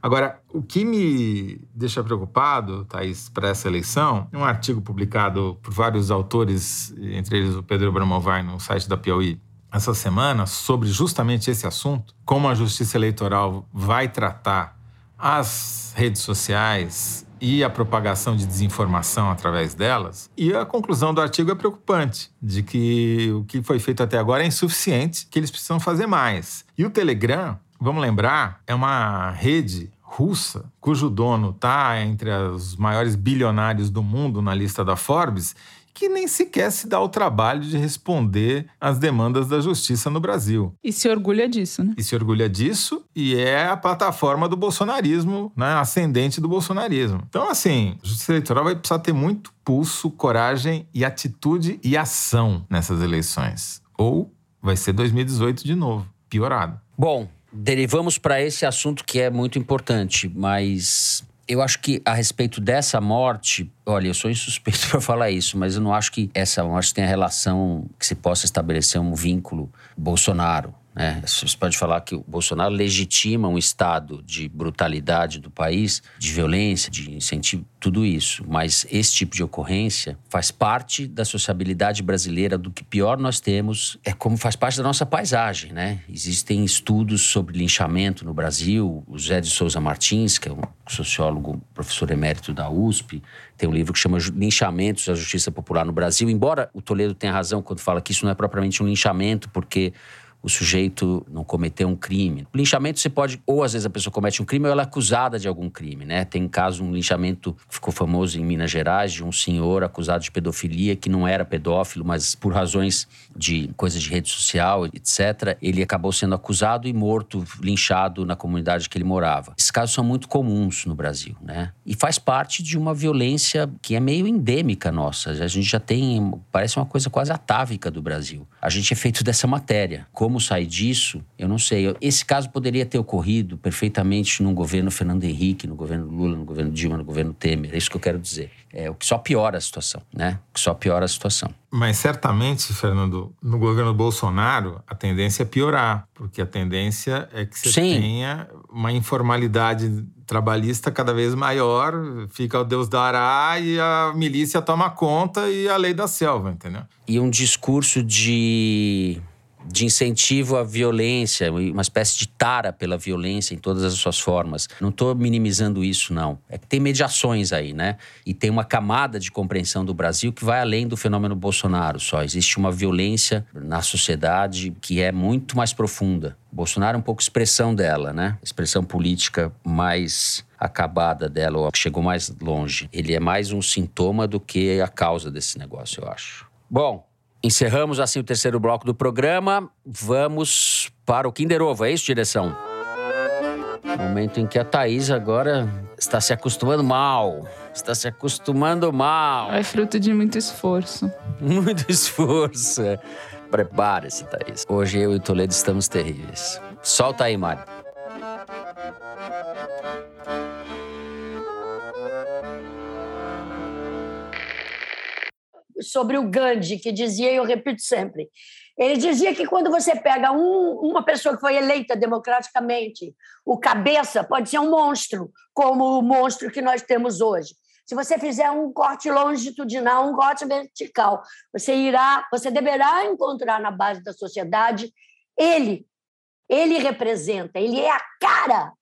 Agora, o que me deixa preocupado, Thaís, para essa eleição, é um artigo publicado por vários autores, entre eles o Pedro Bramovar, no site da Piauí, essa semana sobre justamente esse assunto, como a Justiça Eleitoral vai tratar as redes sociais e a propagação de desinformação através delas. E a conclusão do artigo é preocupante, de que o que foi feito até agora é insuficiente, que eles precisam fazer mais. E o Telegram, vamos lembrar, é uma rede russa, cujo dono está entre os maiores bilionários do mundo na lista da Forbes que nem sequer se dá o trabalho de responder às demandas da justiça no Brasil. E se orgulha disso, né? E se orgulha disso e é a plataforma do bolsonarismo, né, ascendente do bolsonarismo. Então, assim, a justiça eleitoral vai precisar ter muito pulso, coragem e atitude e ação nessas eleições. Ou vai ser 2018 de novo, piorado. Bom, derivamos para esse assunto que é muito importante, mas eu acho que a respeito dessa morte, olha, eu sou insuspeito para falar isso, mas eu não acho que essa morte tenha relação que se possa estabelecer um vínculo Bolsonaro. Né? Você pode falar que o Bolsonaro legitima um estado de brutalidade do país, de violência, de incentivo, tudo isso. Mas esse tipo de ocorrência faz parte da sociabilidade brasileira, do que pior nós temos, é como faz parte da nossa paisagem. Né? Existem estudos sobre linchamento no Brasil. O Zé de Souza Martins, que é um sociólogo, professor emérito da USP, tem um livro que chama Linchamentos da Justiça Popular no Brasil. Embora o Toledo tenha razão quando fala que isso não é propriamente um linchamento, porque o sujeito não cometeu um crime. O linchamento você pode, ou às vezes a pessoa comete um crime ou ela é acusada de algum crime, né? Tem caso um linchamento que ficou famoso em Minas Gerais de um senhor acusado de pedofilia que não era pedófilo, mas por razões de coisas de rede social, etc, ele acabou sendo acusado e morto, linchado na comunidade que ele morava. Esses casos são muito comuns no Brasil, né? E faz parte de uma violência que é meio endêmica nossa. A gente já tem, parece uma coisa quase atávica do Brasil. A gente é feito dessa matéria. Como como sair disso, eu não sei. Esse caso poderia ter ocorrido perfeitamente no governo Fernando Henrique, no governo Lula, no governo Dilma, no governo Temer. É isso que eu quero dizer. É o que só piora a situação, né? O que só piora a situação. Mas certamente, Fernando, no governo Bolsonaro, a tendência é piorar, porque a tendência é que você Sim. tenha uma informalidade trabalhista cada vez maior, fica o Deus dará e a milícia toma conta e a lei da selva, entendeu? E um discurso de de incentivo à violência, uma espécie de tara pela violência em todas as suas formas. Não estou minimizando isso, não. É que tem mediações aí, né? E tem uma camada de compreensão do Brasil que vai além do fenômeno Bolsonaro só. Existe uma violência na sociedade que é muito mais profunda. Bolsonaro é um pouco expressão dela, né? Expressão política mais acabada dela, ou chegou mais longe. Ele é mais um sintoma do que a causa desse negócio, eu acho. Bom, Encerramos assim o terceiro bloco do programa. Vamos para o Kinder Ovo, é isso, direção? Momento em que a Thaís agora está se acostumando mal. Está se acostumando mal. É fruto de muito esforço. Muito esforço. Prepare-se, Thaís. Hoje eu e o Toledo estamos terríveis. Solta aí, Mário. Sobre o Gandhi, que dizia, e eu repito sempre, ele dizia que quando você pega um, uma pessoa que foi eleita democraticamente, o cabeça pode ser um monstro, como o monstro que nós temos hoje. Se você fizer um corte longitudinal, um corte vertical, você irá, você deverá encontrar na base da sociedade ele. Ele representa, ele é a cara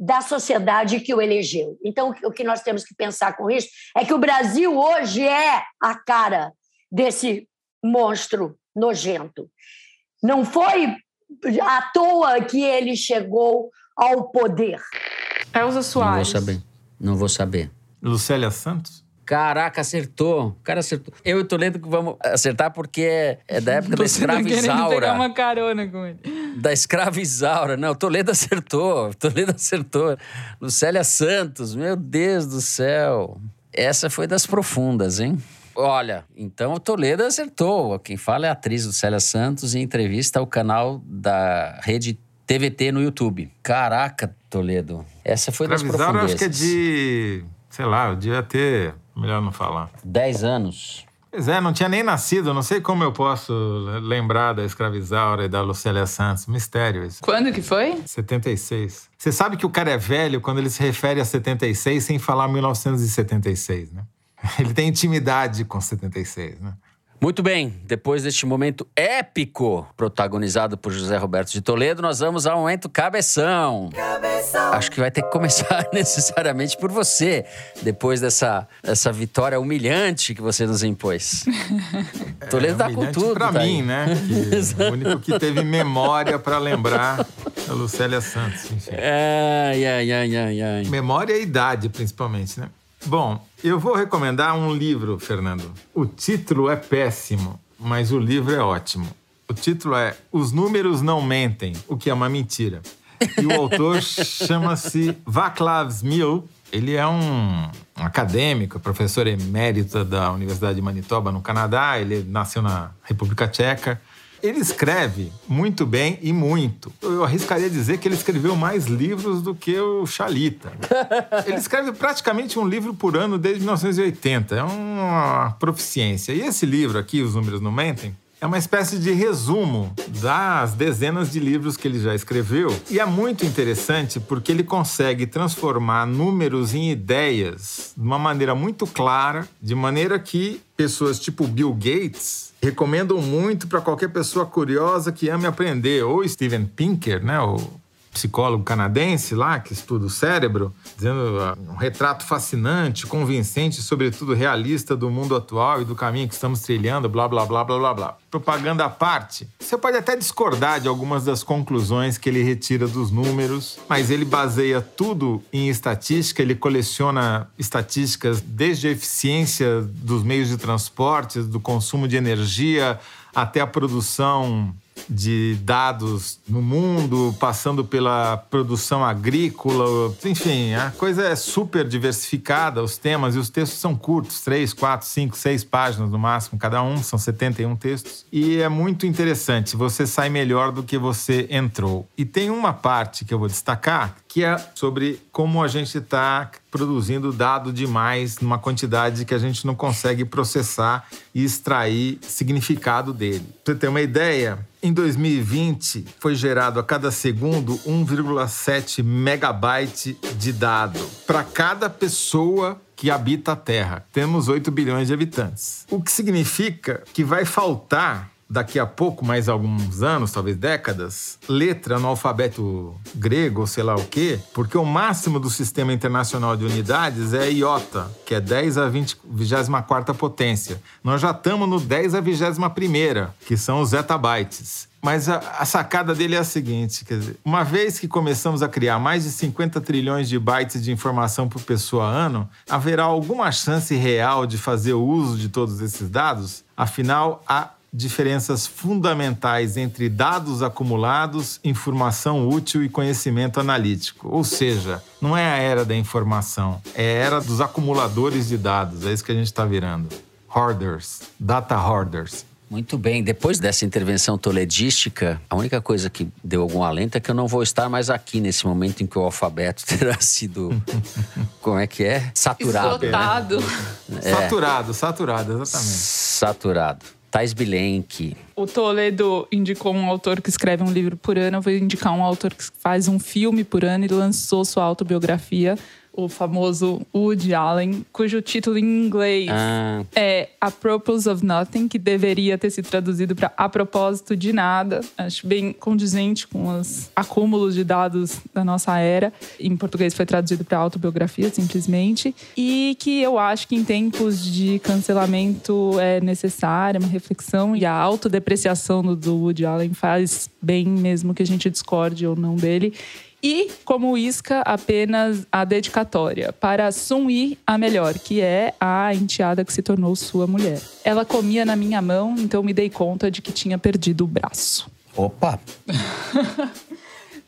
da sociedade que o elegeu. Então, o que nós temos que pensar com isso é que o Brasil hoje é a cara desse monstro nojento. Não foi à toa que ele chegou ao poder. Elza Soares. Não vou saber. Não vou saber. Lucélia Santos? Caraca, acertou. O cara acertou. Eu e o Toledo que vamos acertar porque é, é da época da Você escrava querendo pegar Isaura. uma carona com ele. Da escrava Isaura. Não, o Toledo acertou. O Toledo acertou. Lucélia Santos, meu Deus do céu. Essa foi das profundas, hein? Olha, então o Toledo acertou. Quem fala é a atriz Lucélia Santos em entrevista ao canal da rede TVT no YouTube. Caraca, Toledo. Essa foi das Escravizaram, eu profundezas. acho que é de. Sei lá, eu devia ter. Melhor não falar. 10 anos. Pois é, não tinha nem nascido. Não sei como eu posso lembrar da Escravizaura e da Lucélia Santos. Mistério isso. Quando que foi? 76. Você sabe que o cara é velho quando ele se refere a 76 sem falar 1976, né? Ele tem intimidade com 76, né? Muito bem, depois deste momento épico, protagonizado por José Roberto de Toledo, nós vamos ao momento cabeção. Acho que vai ter que começar necessariamente por você, depois dessa, dessa vitória humilhante que você nos impôs. Toledo tá com humilhante tudo. Pra tá aí. mim, né? Que o único que teve memória pra lembrar é a Lucélia Santos. Enfim. Ai, ai, ai, ai, ai. Memória e idade, principalmente, né? Bom, eu vou recomendar um livro, Fernando. O título é péssimo, mas o livro é ótimo. O título é Os Números Não Mentem, o que é uma mentira. E o autor chama-se Václav Smil. Ele é um acadêmico, professor emérito da Universidade de Manitoba, no Canadá. Ele nasceu na República Tcheca. Ele escreve muito bem e muito. Eu arriscaria dizer que ele escreveu mais livros do que o Chalita. Ele escreve praticamente um livro por ano desde 1980. É uma proficiência. E esse livro aqui, Os Números Não Mentem, é uma espécie de resumo das dezenas de livros que ele já escreveu. E é muito interessante porque ele consegue transformar números em ideias de uma maneira muito clara, de maneira que pessoas tipo Bill Gates recomendam muito para qualquer pessoa curiosa que ame aprender. Ou Steven Pinker, né? O psicólogo canadense lá que estuda o cérebro, dizendo ah, um retrato fascinante, convincente, sobretudo realista do mundo atual e do caminho que estamos trilhando, blá blá blá blá blá blá. Propaganda à parte. Você pode até discordar de algumas das conclusões que ele retira dos números, mas ele baseia tudo em estatística, ele coleciona estatísticas desde a eficiência dos meios de transporte, do consumo de energia, até a produção de dados no mundo, passando pela produção agrícola, enfim, a coisa é super diversificada, os temas e os textos são curtos, três, quatro, cinco, seis páginas no máximo, cada um, são 71 textos, e é muito interessante, você sai melhor do que você entrou. E tem uma parte que eu vou destacar, que é sobre como a gente está produzindo dado demais numa quantidade que a gente não consegue processar e extrair significado dele. Pra você ter uma ideia, em 2020 foi gerado a cada segundo 1,7 megabyte de dado para cada pessoa que habita a Terra. Temos 8 bilhões de habitantes. O que significa que vai faltar daqui a pouco, mais alguns anos, talvez décadas, letra no alfabeto grego, ou sei lá o quê, porque o máximo do Sistema Internacional de Unidades é iota, que é 10 a 20, 24 potência. Nós já estamos no 10 a 21, que são os zettabytes. Mas a, a, sacada dele é a seguinte: quer dizer, uma vez que começamos a criar mais de 50 trilhões de bytes de informação por pessoa ano, haverá alguma chance real de fazer uso de todos esses dados? Afinal, há diferenças fundamentais entre dados acumulados, informação útil e conhecimento analítico. Ou seja, não é a era da informação, é a era dos acumuladores de dados. É isso que a gente está virando. Hoarders, data hoarders. Muito bem, depois dessa intervenção toledística, a única coisa que deu algum alento é que eu não vou estar mais aqui nesse momento em que o alfabeto terá sido. como é que é? Saturado. Esgotado. É. Saturado, saturado, exatamente. Saturado. Thais Bilenque. O Toledo indicou um autor que escreve um livro por ano. Eu vou indicar um autor que faz um filme por ano e lançou sua autobiografia. O famoso Woody Allen, cujo título em inglês Ah, é A Purpose of Nothing, que deveria ter sido traduzido para A Propósito de Nada. Acho bem condizente com os acúmulos de dados da nossa era. Em português foi traduzido para autobiografia, simplesmente. E que eu acho que em tempos de cancelamento é necessária uma reflexão e a autodepreciação do Woody Allen faz bem mesmo que a gente discorde ou não dele. E, como isca, apenas a dedicatória para Sun Yi, a melhor, que é a enteada que se tornou sua mulher. Ela comia na minha mão, então me dei conta de que tinha perdido o braço. opa!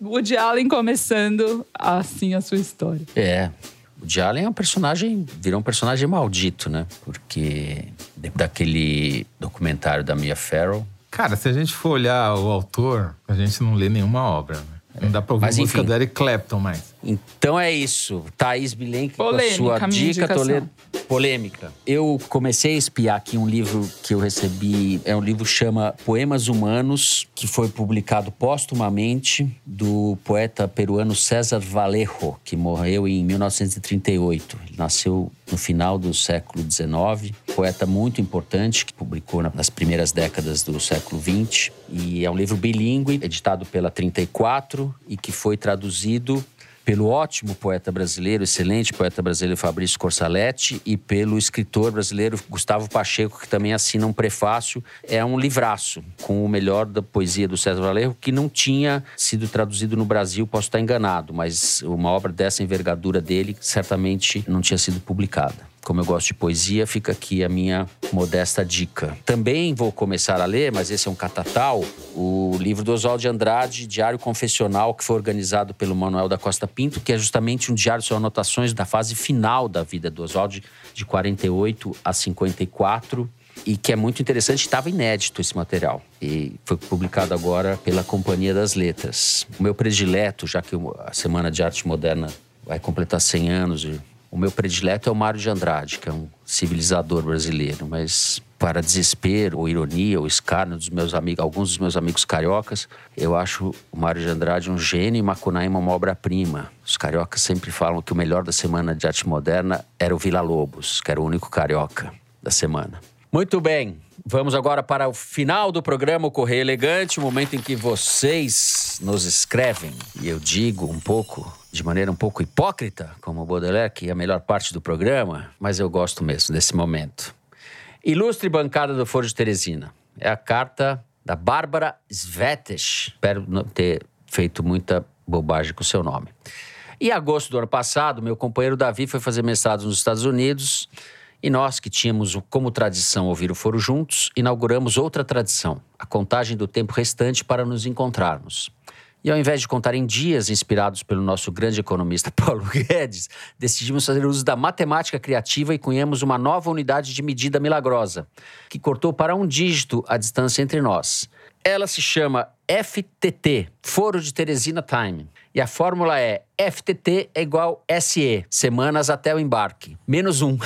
Woody Allen começando assim a sua história. É. O Woody Allen é um personagem, virou um personagem maldito, né? Porque daquele documentário da Mia Farrow, Cara, se a gente for olhar o autor, a gente não lê nenhuma obra. Não dá pra ouvir Mas, música enfim. do Eric Clapton mais. Então é isso. Thaís Bilenque com a sua dica. Toledo. Polêmica. Eu comecei a espiar aqui um livro que eu recebi. É um livro que chama Poemas Humanos, que foi publicado póstumamente do poeta peruano César Vallejo, que morreu em 1938. Ele nasceu no final do século XIX. Poeta muito importante, que publicou nas primeiras décadas do século XX. E é um livro bilíngue, editado pela 34 e que foi traduzido pelo ótimo poeta brasileiro, excelente poeta brasileiro Fabrício Corsaletti e pelo escritor brasileiro Gustavo Pacheco, que também assina um prefácio. É um livraço com o melhor da poesia do César Valerro, que não tinha sido traduzido no Brasil, posso estar enganado, mas uma obra dessa envergadura dele certamente não tinha sido publicada. Como eu gosto de poesia, fica aqui a minha modesta dica. Também vou começar a ler, mas esse é um catatal, o livro do Oswald de Andrade, Diário Confessional, que foi organizado pelo Manuel da Costa Pinto, que é justamente um diário, são anotações da fase final da vida do Oswald, de 48 a 54 e que é muito interessante, estava inédito esse material. E foi publicado agora pela Companhia das Letras. O meu predileto, já que a Semana de Arte Moderna vai completar 100 anos, o meu predileto é o Mário de Andrade, que é um civilizador brasileiro, mas para desespero, ou ironia, ou escárnio dos meus amigos, alguns dos meus amigos cariocas, eu acho o Mário de Andrade um gênio e Macunaíma uma obra-prima. Os cariocas sempre falam que o melhor da Semana de Arte Moderna era o Vila Lobos, que era o único carioca da semana. Muito bem, vamos agora para o final do programa, o Correio Elegante, o momento em que vocês nos escrevem. E eu digo um pouco, de maneira um pouco hipócrita, como o Baudelaire, que é a melhor parte do programa, mas eu gosto mesmo desse momento. Ilustre bancada do Foro de Teresina. É a carta da Bárbara Svetes. Espero não ter feito muita bobagem com o seu nome. Em agosto do ano passado, meu companheiro Davi foi fazer mestrado nos Estados Unidos e nós, que tínhamos como tradição ouvir o foro juntos, inauguramos outra tradição, a contagem do tempo restante para nos encontrarmos. E ao invés de contar em dias inspirados pelo nosso grande economista Paulo Guedes, decidimos fazer uso da matemática criativa e cunhamos uma nova unidade de medida milagrosa, que cortou para um dígito a distância entre nós. Ela se chama FTT, Foro de Teresina Time. E a fórmula é FTT é igual SE, semanas até o embarque, menos um.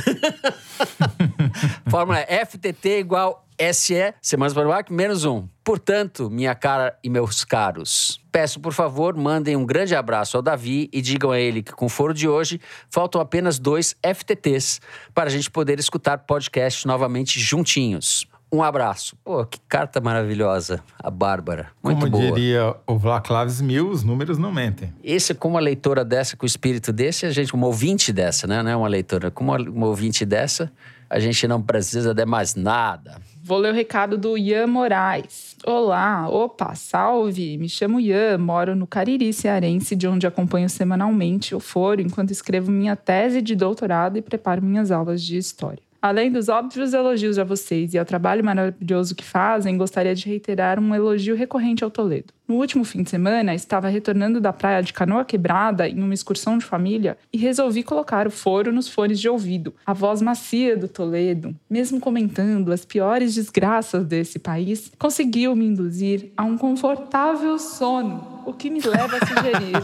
fórmula é FTT igual SE, semanas para o embarque, menos um. Portanto, minha cara e meus caros, peço por favor, mandem um grande abraço ao Davi e digam a ele que com o foro de hoje faltam apenas dois FTTs para a gente poder escutar podcast novamente juntinhos. Um abraço. Pô, que carta maravilhosa, a Bárbara. Muito Como boa. diria o Vlaclavis Mil, os números não mentem. Esse, com uma leitora dessa, com o espírito desse, a gente, uma ouvinte dessa, né? Não é uma leitora, com uma, uma ouvinte dessa, a gente não precisa de mais nada. Vou ler o recado do Ian Moraes. Olá, opa, salve! Me chamo Ian, moro no Cariri Cearense, de onde acompanho semanalmente o foro enquanto escrevo minha tese de doutorado e preparo minhas aulas de história. Além dos óbvios elogios a vocês e ao trabalho maravilhoso que fazem, gostaria de reiterar um elogio recorrente ao Toledo. No último fim de semana, estava retornando da praia de Canoa Quebrada em uma excursão de família e resolvi colocar o foro nos fones de ouvido. A voz macia do Toledo, mesmo comentando as piores desgraças desse país, conseguiu me induzir a um confortável sono, o que me leva a sugerir.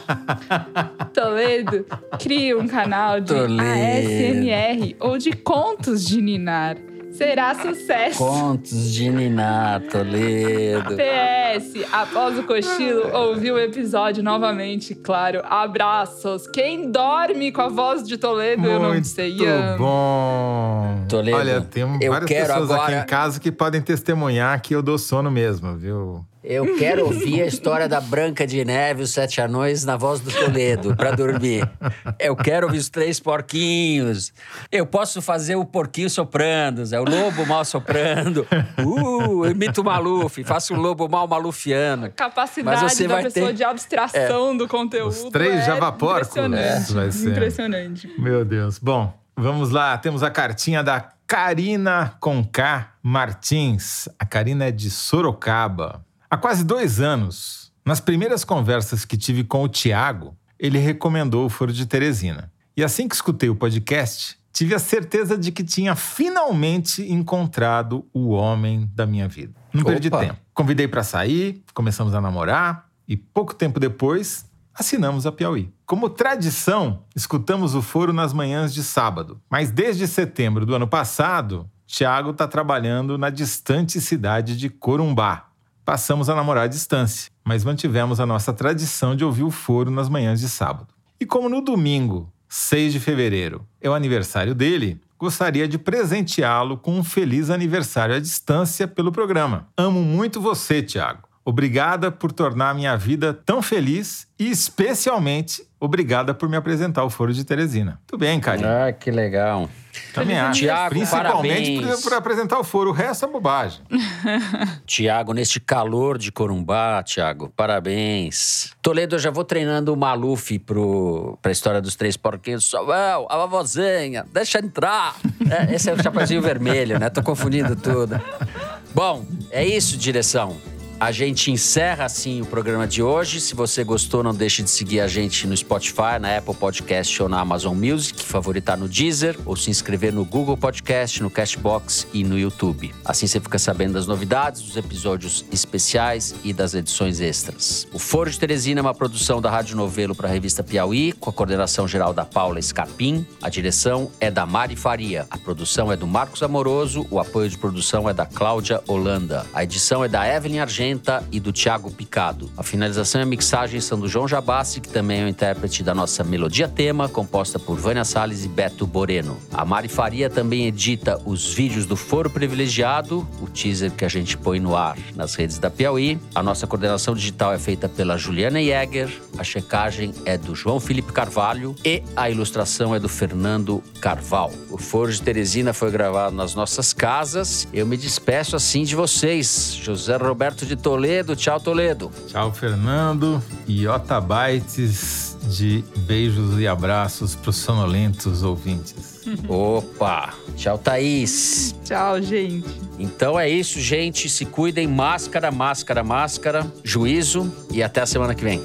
Toledo, crie um canal de Toledo. ASMR ou de contos de Ninar. Será sucesso. Contos de Niná Toledo. PS, após o cochilo, ouviu o episódio novamente, claro. Abraços. Quem dorme com a voz de Toledo, eu não sei. Muito bom. Toledo, Olha, tem eu várias quero pessoas aqui agora- em casa que podem testemunhar que eu dou sono mesmo, viu? Eu quero ouvir a história da Branca de Neve os Sete Anões na voz do Toledo, pra dormir. Eu quero ouvir os três porquinhos. Eu posso fazer o porquinho soprando, Zé, o lobo mal soprando. Uh, eu imito o Maluf, faço o lobo mal malufiano. Capacidade Mas você da vai pessoa ter- de abstração do conteúdo. Os três é javaporcos, Impressionante. vai ser. Impressionante. Meu Deus. Bom, vamos lá. Temos a cartinha da Karina Conká Martins. A Karina é de Sorocaba. Há quase dois anos, nas primeiras conversas que tive com o Tiago, ele recomendou o Foro de Teresina. E assim que escutei o podcast, tive a certeza de que tinha finalmente encontrado o homem da minha vida. Não perdi Opa. tempo. Convidei para sair, começamos a namorar e pouco tempo depois assinamos a Piauí. Como tradição, escutamos o foro nas manhãs de sábado. Mas desde setembro do ano passado, Tiago está trabalhando na distante cidade de Corumbá. Passamos a namorar à distância, mas mantivemos a nossa tradição de ouvir o foro nas manhãs de sábado. E como no domingo, 6 de fevereiro, é o aniversário dele, gostaria de presenteá-lo com um feliz aniversário à distância pelo programa. Amo muito você, Tiago. Obrigada por tornar minha vida tão feliz e, especialmente, obrigada por me apresentar o Foro de Teresina. Tudo bem, Karina? Ah, que legal. Também acho. Tiago, Principalmente parabéns. por, por apresentar o foro. O resto é bobagem. Tiago, neste calor de Corumbá, Tiago, parabéns. Toledo, eu já vou treinando o Maluf pro, pra história dos três porquinhos. Samuel, a vovozinha, deixa entrar. É, esse é o Chapeuzinho Vermelho, né? Tô confundindo tudo. Bom, é isso, direção. A gente encerra assim o programa de hoje. Se você gostou, não deixe de seguir a gente no Spotify, na Apple Podcast ou na Amazon Music, favoritar no Deezer ou se inscrever no Google Podcast, no Cashbox e no YouTube. Assim você fica sabendo das novidades, dos episódios especiais e das edições extras. O Foro de Teresina é uma produção da Rádio Novelo para a revista Piauí, com a coordenação geral da Paula Escapim. A direção é da Mari Faria. A produção é do Marcos Amoroso. O apoio de produção é da Cláudia Holanda. A edição é da Evelyn E do Thiago Picado. A finalização e a mixagem são do João Jabassi, que também é o intérprete da nossa melodia tema, composta por Vânia Salles e Beto Boreno. A Mari Faria também edita os vídeos do Foro Privilegiado, o teaser que a gente põe no ar nas redes da Piauí. A nossa coordenação digital é feita pela Juliana Jäger, a checagem é do João Felipe Carvalho e a ilustração é do Fernando Carval. O Foro de Teresina foi gravado nas nossas casas. Eu me despeço assim de vocês. José Roberto de Toledo. Tchau, Toledo. Tchau, Fernando. E otabytes de beijos e abraços para os sonolentos ouvintes. Opa! Tchau, Thaís. Tchau, gente. Então é isso, gente. Se cuidem. Máscara, máscara, máscara. Juízo. E até a semana que vem.